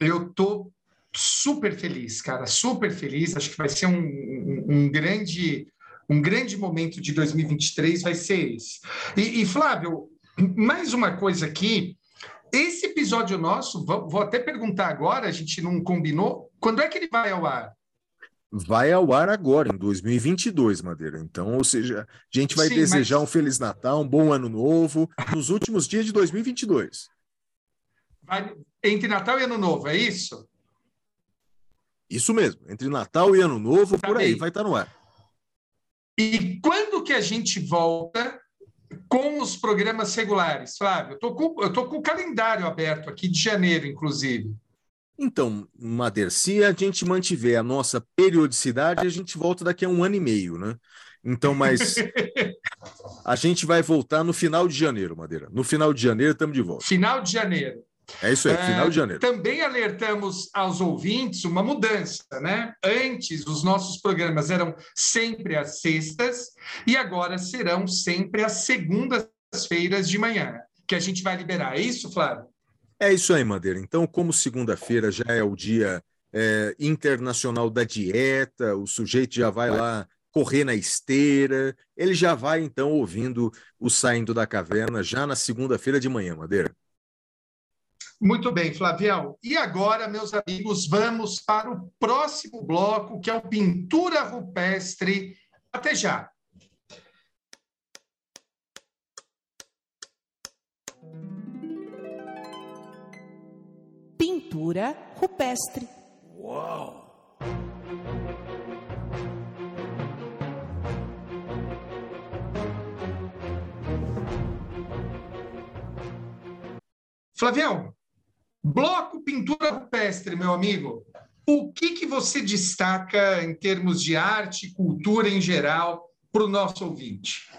[SPEAKER 1] Eu tô super feliz, cara, super feliz. Acho que vai ser um, um, um grande um grande momento de 2023 vai ser esse. E, e Flávio, mais uma coisa aqui esse episódio nosso, vou, até perguntar agora, a gente não combinou, quando é que ele vai ao ar?
[SPEAKER 2] Vai ao ar agora, em 2022, Madeira. Então, ou seja, a gente vai Sim, desejar mas... um Feliz Natal, um bom Ano Novo, nos últimos dias de 2022.
[SPEAKER 1] Vai... Entre Natal e Ano Novo, é isso?
[SPEAKER 2] Isso mesmo, entre Natal e Ano Novo, tá por aí, bem. vai estar no ar.
[SPEAKER 1] E quando que a gente volta com os programas regulares? Flávio, eu tô com, eu tô com o calendário aberto aqui de janeiro, inclusive.
[SPEAKER 2] Então, Madeira, se a gente mantiver a nossa periodicidade, a gente volta daqui a um ano e meio, né? Então, mas a gente vai voltar no final de janeiro, Madeira. No final de janeiro estamos de volta.
[SPEAKER 1] Final de janeiro.
[SPEAKER 2] É isso aí, é, final de janeiro.
[SPEAKER 1] Também alertamos aos ouvintes uma mudança, né? Antes, os nossos programas eram sempre às sextas e agora serão sempre às segundas-feiras de manhã, que a gente vai liberar. É isso, Flávio?
[SPEAKER 2] É isso aí, Madeira. Então, como segunda-feira já é o dia é, internacional da dieta, o sujeito já vai lá correr na esteira, ele já vai então ouvindo o Saindo da Caverna já na segunda-feira de manhã, Madeira.
[SPEAKER 1] Muito bem, Flavião. E agora, meus amigos, vamos para o próximo bloco, que é o Pintura Rupestre. Até já.
[SPEAKER 3] Pintura Rupestre.
[SPEAKER 2] Uau!
[SPEAKER 1] Flavião, Bloco Pintura Rupestre, meu amigo. O que, que você destaca em termos de arte, cultura em geral, para o nosso ouvinte?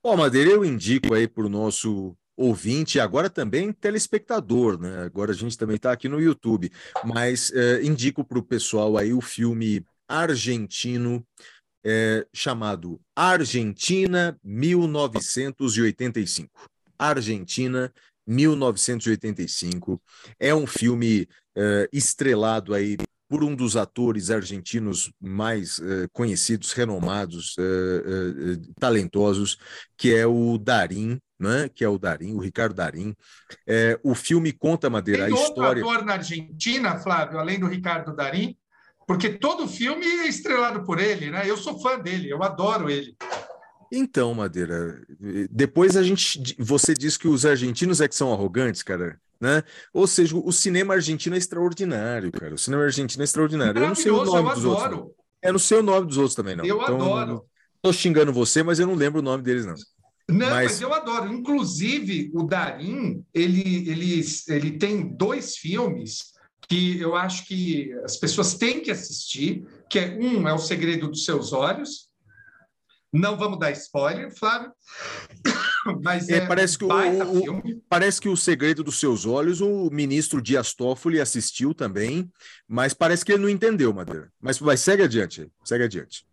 [SPEAKER 2] Bom, Madeira, eu indico aí para o nosso ouvinte, agora também telespectador, né? Agora a gente também está aqui no YouTube, mas é, indico para o pessoal aí o filme argentino é, chamado Argentina 1985. Argentina 1985. É um filme uh, estrelado aí por um dos atores argentinos mais uh, conhecidos, renomados, uh, talentosos, que é o Darim, né? que é o Darim, o Ricardo Darim. É, o filme conta, Madeira,
[SPEAKER 1] Tem
[SPEAKER 2] a história...
[SPEAKER 1] outro ator na Argentina, Flávio, além do Ricardo Darim? Porque todo filme é estrelado por ele, né? Eu sou fã dele, eu adoro ele.
[SPEAKER 2] Então, Madeira, depois a gente, você diz que os argentinos é que são arrogantes, cara, né? Ou seja, o cinema argentino é extraordinário, cara. O cinema argentino é extraordinário. Eu não sei o nome dos adoro. outros. Eu não sei o nome dos outros também, não.
[SPEAKER 1] Eu então, adoro.
[SPEAKER 2] Estou xingando você, mas eu não lembro o nome deles, não.
[SPEAKER 1] Não, mas... mas, eu adoro. Inclusive, o Darim, ele, ele, ele tem dois filmes que eu acho que as pessoas têm que assistir, que é um é O Segredo dos Seus Olhos, não vamos dar spoiler, Flávio. Mas é,
[SPEAKER 2] é parece que o, o, parece que o segredo dos seus olhos o ministro Dias Toffoli assistiu também, mas parece que ele não entendeu, Madeira. Mas vai segue adiante, segue adiante.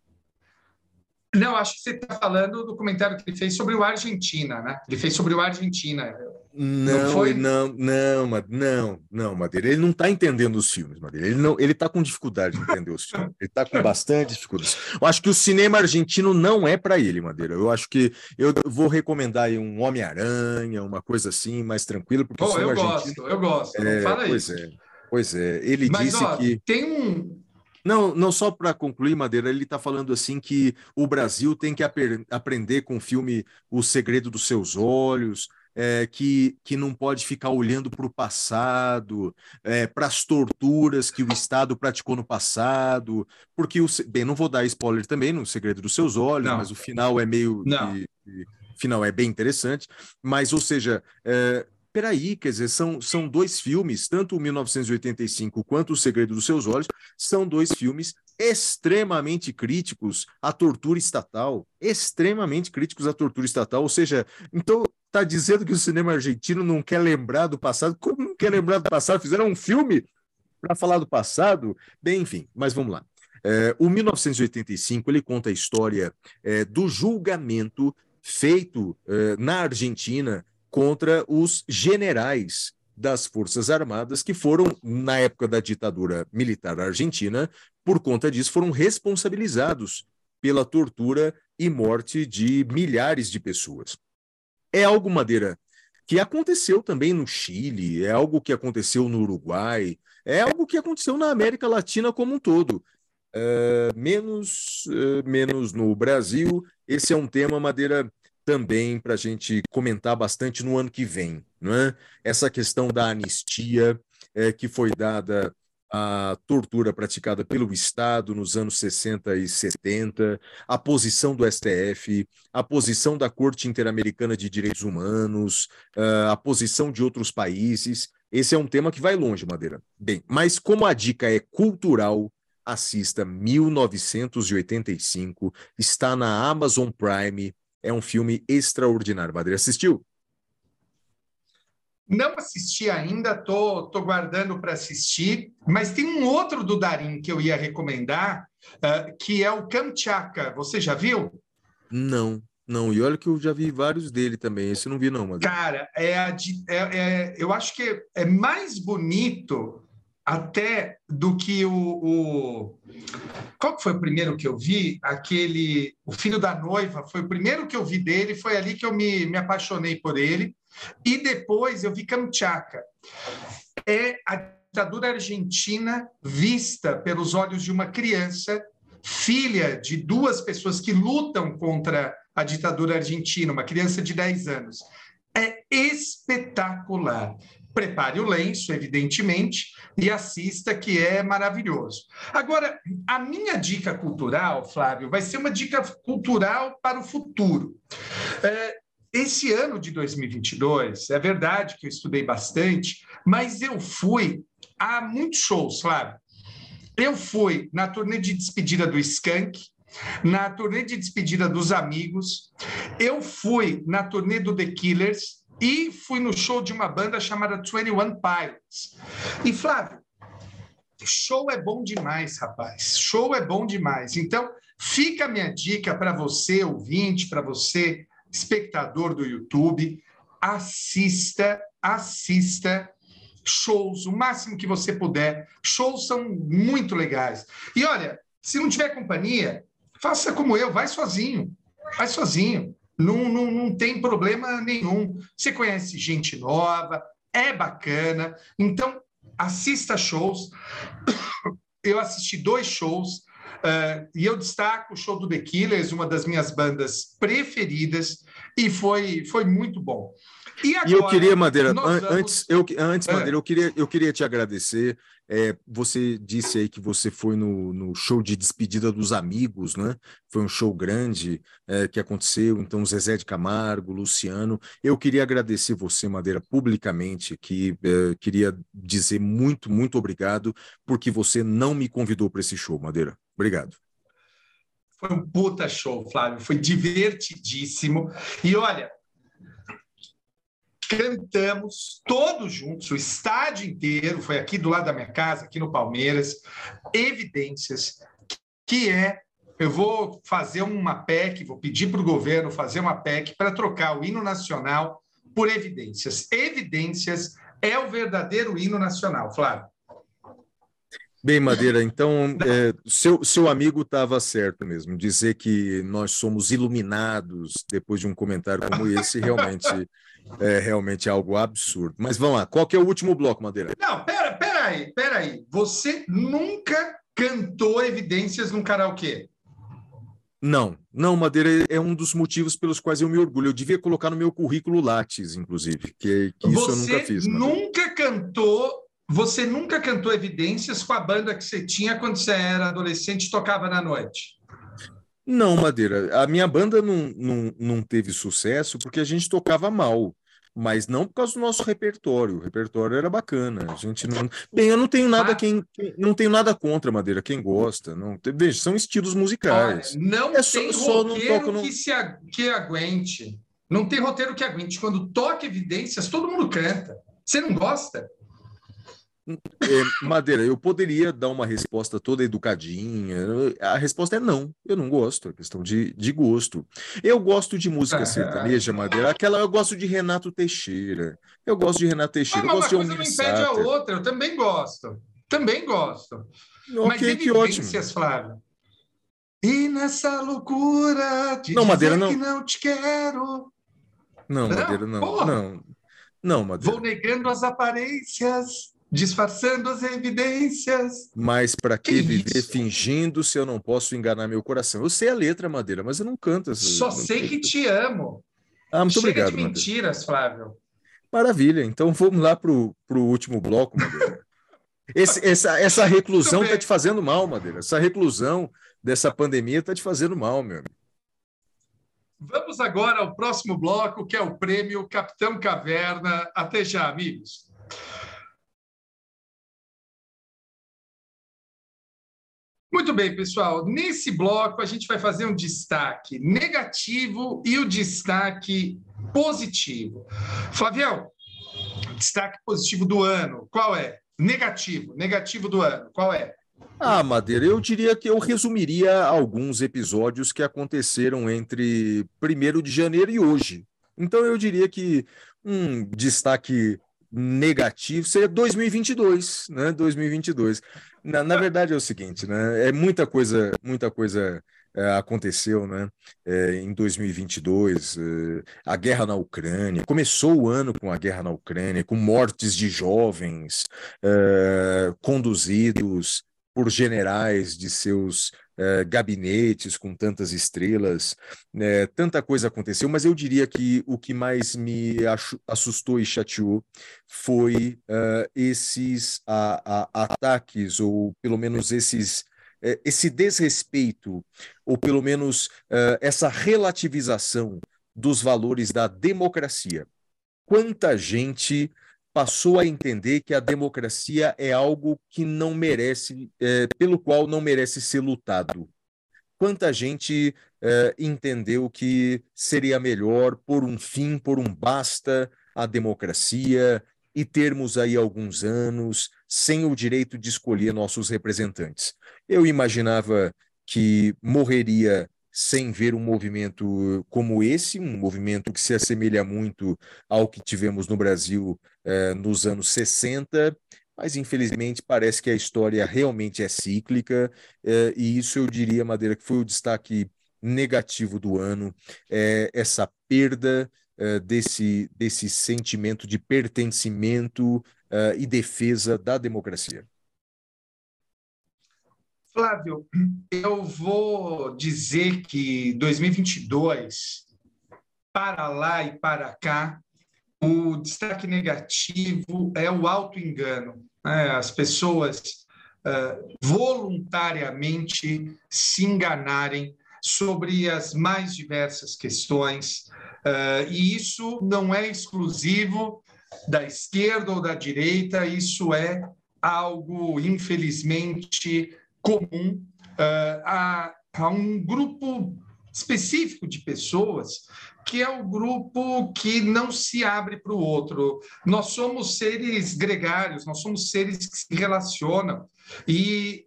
[SPEAKER 1] Não, acho que você está falando do comentário que ele fez sobre o Argentina, né? Ele fez sobre o Argentina.
[SPEAKER 2] Não, não foi? Não, não, não, não, Madeira. Ele não está entendendo os filmes, Madeira. Ele não, ele está com dificuldade de entender os filmes. Ele está com bastante dificuldade. Eu acho que o cinema argentino não é para ele, Madeira. Eu acho que eu vou recomendar aí um Homem-Aranha, uma coisa assim, mais tranquila, porque
[SPEAKER 1] oh, eu gosto, eu gosto. É, Fala
[SPEAKER 2] pois
[SPEAKER 1] isso.
[SPEAKER 2] É, pois é. Ele Mas, disse ó, que
[SPEAKER 1] tem um
[SPEAKER 2] não, não só para concluir, Madeira, ele está falando assim que o Brasil tem que aprender com o filme O Segredo dos Seus Olhos, é, que, que não pode ficar olhando para o passado, é, para as torturas que o Estado praticou no passado, porque o bem, não vou dar spoiler também no Segredo dos Seus Olhos, não. mas o final é meio de, de, final é bem interessante, mas ou seja, é, peraí, quer dizer, são, são dois filmes, tanto o 1985 quanto O Segredo dos Seus Olhos, são dois filmes extremamente críticos à tortura estatal, extremamente críticos à tortura estatal, ou seja, então Tá dizendo que o cinema argentino não quer lembrar do passado? Como não quer lembrar do passado? Fizeram um filme para falar do passado? Bem, enfim, mas vamos lá. É, o 1985 ele conta a história é, do julgamento feito é, na Argentina contra os generais das Forças Armadas que foram, na época da ditadura militar argentina, por conta disso, foram responsabilizados pela tortura e morte de milhares de pessoas é algo, Madeira, que aconteceu também no Chile, é algo que aconteceu no Uruguai, é algo que aconteceu na América Latina como um todo. É, menos, é, menos no Brasil. Esse é um tema, Madeira, também para a gente comentar bastante no ano que vem. Não é? Essa questão da anistia é, que foi dada a tortura praticada pelo Estado nos anos 60 e 70, a posição do STF, a posição da Corte Interamericana de Direitos Humanos, uh, a posição de outros países. Esse é um tema que vai longe, Madeira. Bem, mas como a dica é cultural, assista 1985, está na Amazon Prime, é um filme extraordinário. Madeira assistiu?
[SPEAKER 1] Não assisti ainda, tô, tô guardando para assistir, mas tem um outro do Darim que eu ia recomendar, uh, que é o Kamchatka. Você já viu?
[SPEAKER 2] Não, não. E olha que eu já vi vários dele também. Esse eu não vi, não,
[SPEAKER 1] Madeira. Cara, é, a, é, é eu acho que é mais bonito até do que o, o, Qual foi o primeiro que eu vi? Aquele. O Filho da Noiva foi o primeiro que eu vi dele, foi ali que eu me, me apaixonei por ele. E depois eu vi Kamchatka. É a ditadura argentina vista pelos olhos de uma criança, filha de duas pessoas que lutam contra a ditadura argentina, uma criança de 10 anos. É espetacular prepare o lenço, evidentemente, e assista, que é maravilhoso. Agora, a minha dica cultural, Flávio, vai ser uma dica cultural para o futuro. É, esse ano de 2022, é verdade que eu estudei bastante, mas eu fui a muitos shows, Flávio. Eu fui na turnê de despedida do Skank, na turnê de despedida dos Amigos, eu fui na turnê do The Killers, e fui no show de uma banda chamada 21 Pilots. E Flávio, show é bom demais, rapaz. Show é bom demais. Então, fica a minha dica para você, ouvinte, para você, espectador do YouTube, assista, assista shows o máximo que você puder. Shows são muito legais. E olha, se não tiver companhia, faça como eu, vai sozinho. Vai sozinho não, não, não tem problema nenhum. Você conhece gente nova, é bacana. Então, assista shows. Eu assisti dois shows uh, e eu destaco o show do The Killers, uma das minhas bandas preferidas, e foi, foi muito bom.
[SPEAKER 2] E, agora, e eu queria, Madeira, an antes, eu, antes, é. Madeira, eu queria, eu queria te agradecer. É, você disse aí que você foi no, no, show de despedida dos amigos, né? Foi um show grande é, que aconteceu. Então, Zezé de Camargo, Luciano. Eu queria agradecer você, Madeira, publicamente, que é, queria dizer muito, muito obrigado, porque você não me convidou para esse show, Madeira. Obrigado.
[SPEAKER 1] Foi um puta show, Flávio. Foi divertidíssimo. E olha, cantamos todos juntos, o estádio inteiro, foi aqui do lado da minha casa, aqui no Palmeiras, Evidências, que é, eu vou fazer uma PEC, vou pedir para o governo fazer uma PEC para trocar o hino nacional por Evidências. Evidências é o verdadeiro hino nacional, Flávio.
[SPEAKER 2] Bem, Madeira, então é, seu, seu amigo estava certo mesmo. Dizer que nós somos iluminados depois de um comentário como esse realmente é realmente algo absurdo. Mas vamos lá, qual que é o último bloco, Madeira?
[SPEAKER 1] Não, pera, pera aí, pera aí. Você nunca cantou evidências num karaokê?
[SPEAKER 2] Não, não, Madeira é um dos motivos pelos quais eu me orgulho. Eu devia colocar no meu currículo Lattes, inclusive, que, que isso
[SPEAKER 1] você
[SPEAKER 2] eu nunca fiz.
[SPEAKER 1] Você nunca cantou, você nunca cantou evidências com a banda que você tinha quando você era adolescente e tocava na noite?
[SPEAKER 2] Não, Madeira. A minha banda não, não, não teve sucesso porque a gente tocava mal. Mas não por causa do nosso repertório. O repertório era bacana. A gente não. Bem, eu não tenho nada quem, não tenho nada contra Madeira. Quem gosta, não. Veja, são estilos musicais.
[SPEAKER 1] Olha, não é tem só, roteiro só não que se que aguente. Não tem roteiro que aguente. Quando toca evidências, todo mundo canta. Você não gosta?
[SPEAKER 2] É, Madeira, eu poderia dar uma resposta toda educadinha. A resposta é não, eu não gosto, é questão de, de gosto. Eu gosto de música sertaneja, Madeira, aquela eu gosto de Renato Teixeira. Eu gosto de Renato Teixeira,
[SPEAKER 1] mas
[SPEAKER 2] eu gosto
[SPEAKER 1] uma
[SPEAKER 2] de
[SPEAKER 1] coisa não impede a outra, eu também gosto. Também gosto.
[SPEAKER 2] Okay, mas que ótimo.
[SPEAKER 1] Flávio. E nessa loucura de
[SPEAKER 2] não, Madeira, não.
[SPEAKER 1] que não te quero.
[SPEAKER 2] Não, Madeira, não. Não, não. não Madeira.
[SPEAKER 1] Vou negando as aparências disfarçando as evidências.
[SPEAKER 2] Mas para que, que viver isso? fingindo se eu não posso enganar meu coração? Eu sei a letra, Madeira, mas eu não canto.
[SPEAKER 1] Só sei canto. que te amo.
[SPEAKER 2] Ah, muito
[SPEAKER 1] Chega
[SPEAKER 2] obrigado.
[SPEAKER 1] de mentiras,
[SPEAKER 2] Madeira.
[SPEAKER 1] Flávio.
[SPEAKER 2] Maravilha. Então vamos lá para o último bloco, Madeira. Esse, essa, essa reclusão está te fazendo mal, Madeira. Essa reclusão dessa pandemia está te fazendo mal, meu amigo.
[SPEAKER 1] Vamos agora ao próximo bloco, que é o prêmio Capitão Caverna. Até já, amigos. Muito bem, pessoal. Nesse bloco, a gente vai fazer um destaque negativo e o destaque positivo. Flavião, destaque positivo do ano, qual é? Negativo, negativo do ano, qual é?
[SPEAKER 2] Ah, Madeira, eu diria que eu resumiria alguns episódios que aconteceram entre 1 de janeiro e hoje. Então eu diria que um destaque negativo seria 2022, né? 2022. Na, na verdade é o seguinte, né? É muita coisa, muita coisa é, aconteceu, né? É, em 2022, é, a guerra na Ucrânia. Começou o ano com a guerra na Ucrânia, com mortes de jovens é, conduzidos por generais de seus eh, gabinetes com tantas estrelas, né, tanta coisa aconteceu, mas eu diria que o que mais me assustou e chateou foi uh, esses a, a, ataques, ou pelo menos esses eh, esse desrespeito, ou pelo menos essa relativização dos valores da democracia. Quanta gente passou a entender que a democracia é algo que não merece, é, pelo qual não merece ser lutado. Quanta gente é, entendeu que seria melhor por um fim, por um basta à democracia e termos aí alguns anos sem o direito de escolher nossos representantes. Eu imaginava que morreria sem ver um movimento como esse, um movimento que se assemelha muito ao que tivemos no Brasil eh, nos anos 60, mas infelizmente parece que a história realmente é cíclica, eh, e isso eu diria, Madeira, que foi o destaque negativo do ano, é essa perda eh, desse, desse sentimento de pertencimento e defesa da democracia.
[SPEAKER 1] Flávio, eu vou dizer que 2022, para lá e para cá, o destaque negativo é o auto-engano. Né? As pessoas uh, voluntariamente se enganarem sobre as mais diversas questões, uh, e isso não é exclusivo da esquerda ou da direita, isso é algo, infelizmente, comum uh, a, a um grupo específico de pessoas que é o grupo que não se abre para o outro. Nós somos seres gregários, nós somos seres que se relacionam e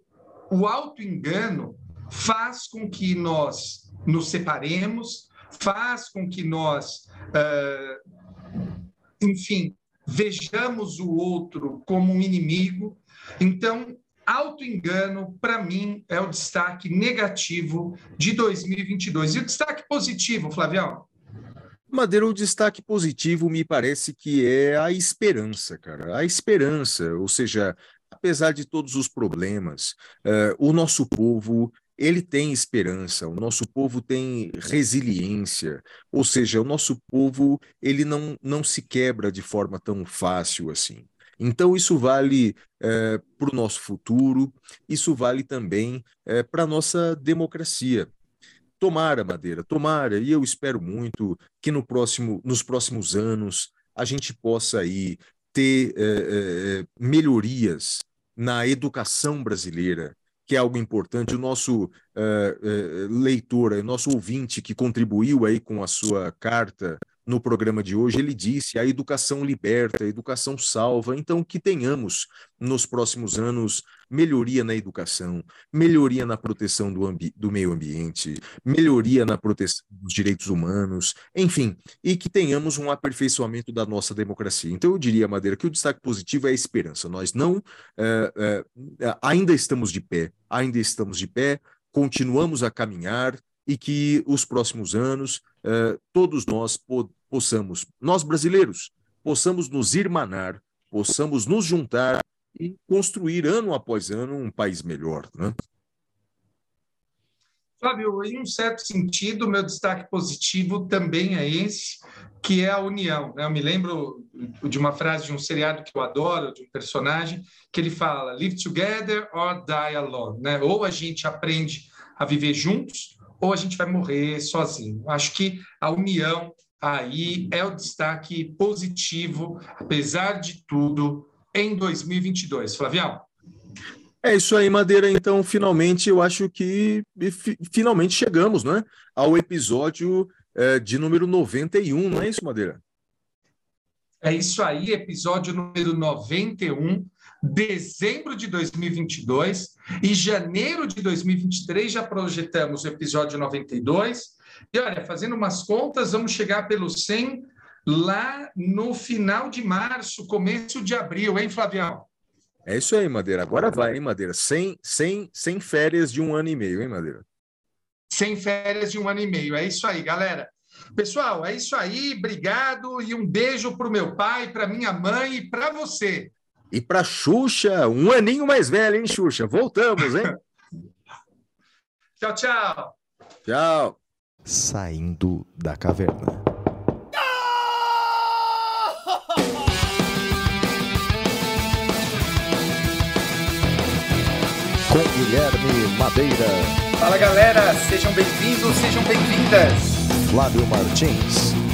[SPEAKER 1] o auto-engano faz com que nós nos separemos, faz com que nós, uh, enfim, vejamos o outro como um inimigo. Então, Auto-engano, para mim, é o destaque negativo de 2022. E o destaque positivo, Flavião?
[SPEAKER 2] Madeira, o destaque positivo me parece que é a esperança, cara. A esperança, ou seja, apesar de todos os problemas, uh, o nosso povo ele tem esperança, o nosso povo tem resiliência, ou seja, o nosso povo ele não, não se quebra de forma tão fácil assim. Então, isso vale é, para o nosso futuro, isso vale também é, para a nossa democracia. Tomara, Madeira, tomara, e eu espero muito que no próximo, nos próximos anos a gente possa aí ter é, melhorias na educação brasileira, que é algo importante. O nosso leitor, o nosso ouvinte que contribuiu aí com a sua carta no programa de hoje, ele disse: a educação liberta, a educação salva. Então, que tenhamos nos próximos anos melhoria na educação, melhoria na proteção do, do meio ambiente, melhoria na proteção dos direitos humanos, enfim, e que tenhamos um aperfeiçoamento da nossa democracia. Então, eu diria, Madeira, que o destaque positivo é a esperança. Nós não é, é, ainda estamos de pé, ainda estamos de pé, continuamos a caminhar e que os próximos anos eh, todos nós possamos, nós brasileiros, possamos nos irmanar, possamos nos juntar e construir ano após ano um país melhor. Né?
[SPEAKER 1] Fábio, em um certo sentido, meu destaque positivo também é esse, que é a união. Né? Eu me lembro de uma frase de um seriado que eu adoro, de um personagem, que ele fala: live together or die alone. Né? Ou a gente aprende a viver juntos, ou a gente vai morrer sozinho. Acho que a união aí é o destaque positivo, apesar de tudo, em 2022. Flavião.
[SPEAKER 2] É isso aí, Madeira. Então, finalmente, eu acho que finalmente chegamos né, ao episódio é, de número 91, não é isso, Madeira?
[SPEAKER 1] É isso aí, episódio número 91, dezembro de 2022 e janeiro de 2023 já projetamos o episódio 92. E olha, fazendo umas contas, vamos chegar pelo 100 lá no final de março, começo de abril, hein, Flavião?
[SPEAKER 2] É isso aí, Madeira. Agora vai, hein, Madeira? Sem, sem, sem férias de um ano e meio, hein, Madeira?
[SPEAKER 1] Sem férias de um ano e meio. É isso aí, galera. Pessoal, é isso aí. Obrigado e um beijo para o meu pai, para minha mãe e para você.
[SPEAKER 2] E para Xuxa, um aninho mais velho, hein, Xuxa? Voltamos, hein?
[SPEAKER 1] tchau, tchau.
[SPEAKER 2] Tchau.
[SPEAKER 4] Saindo da caverna. Com Guilherme Madeira.
[SPEAKER 1] Fala galera, sejam bem-vindos, sejam bem-vindas.
[SPEAKER 4] Flávio Martins.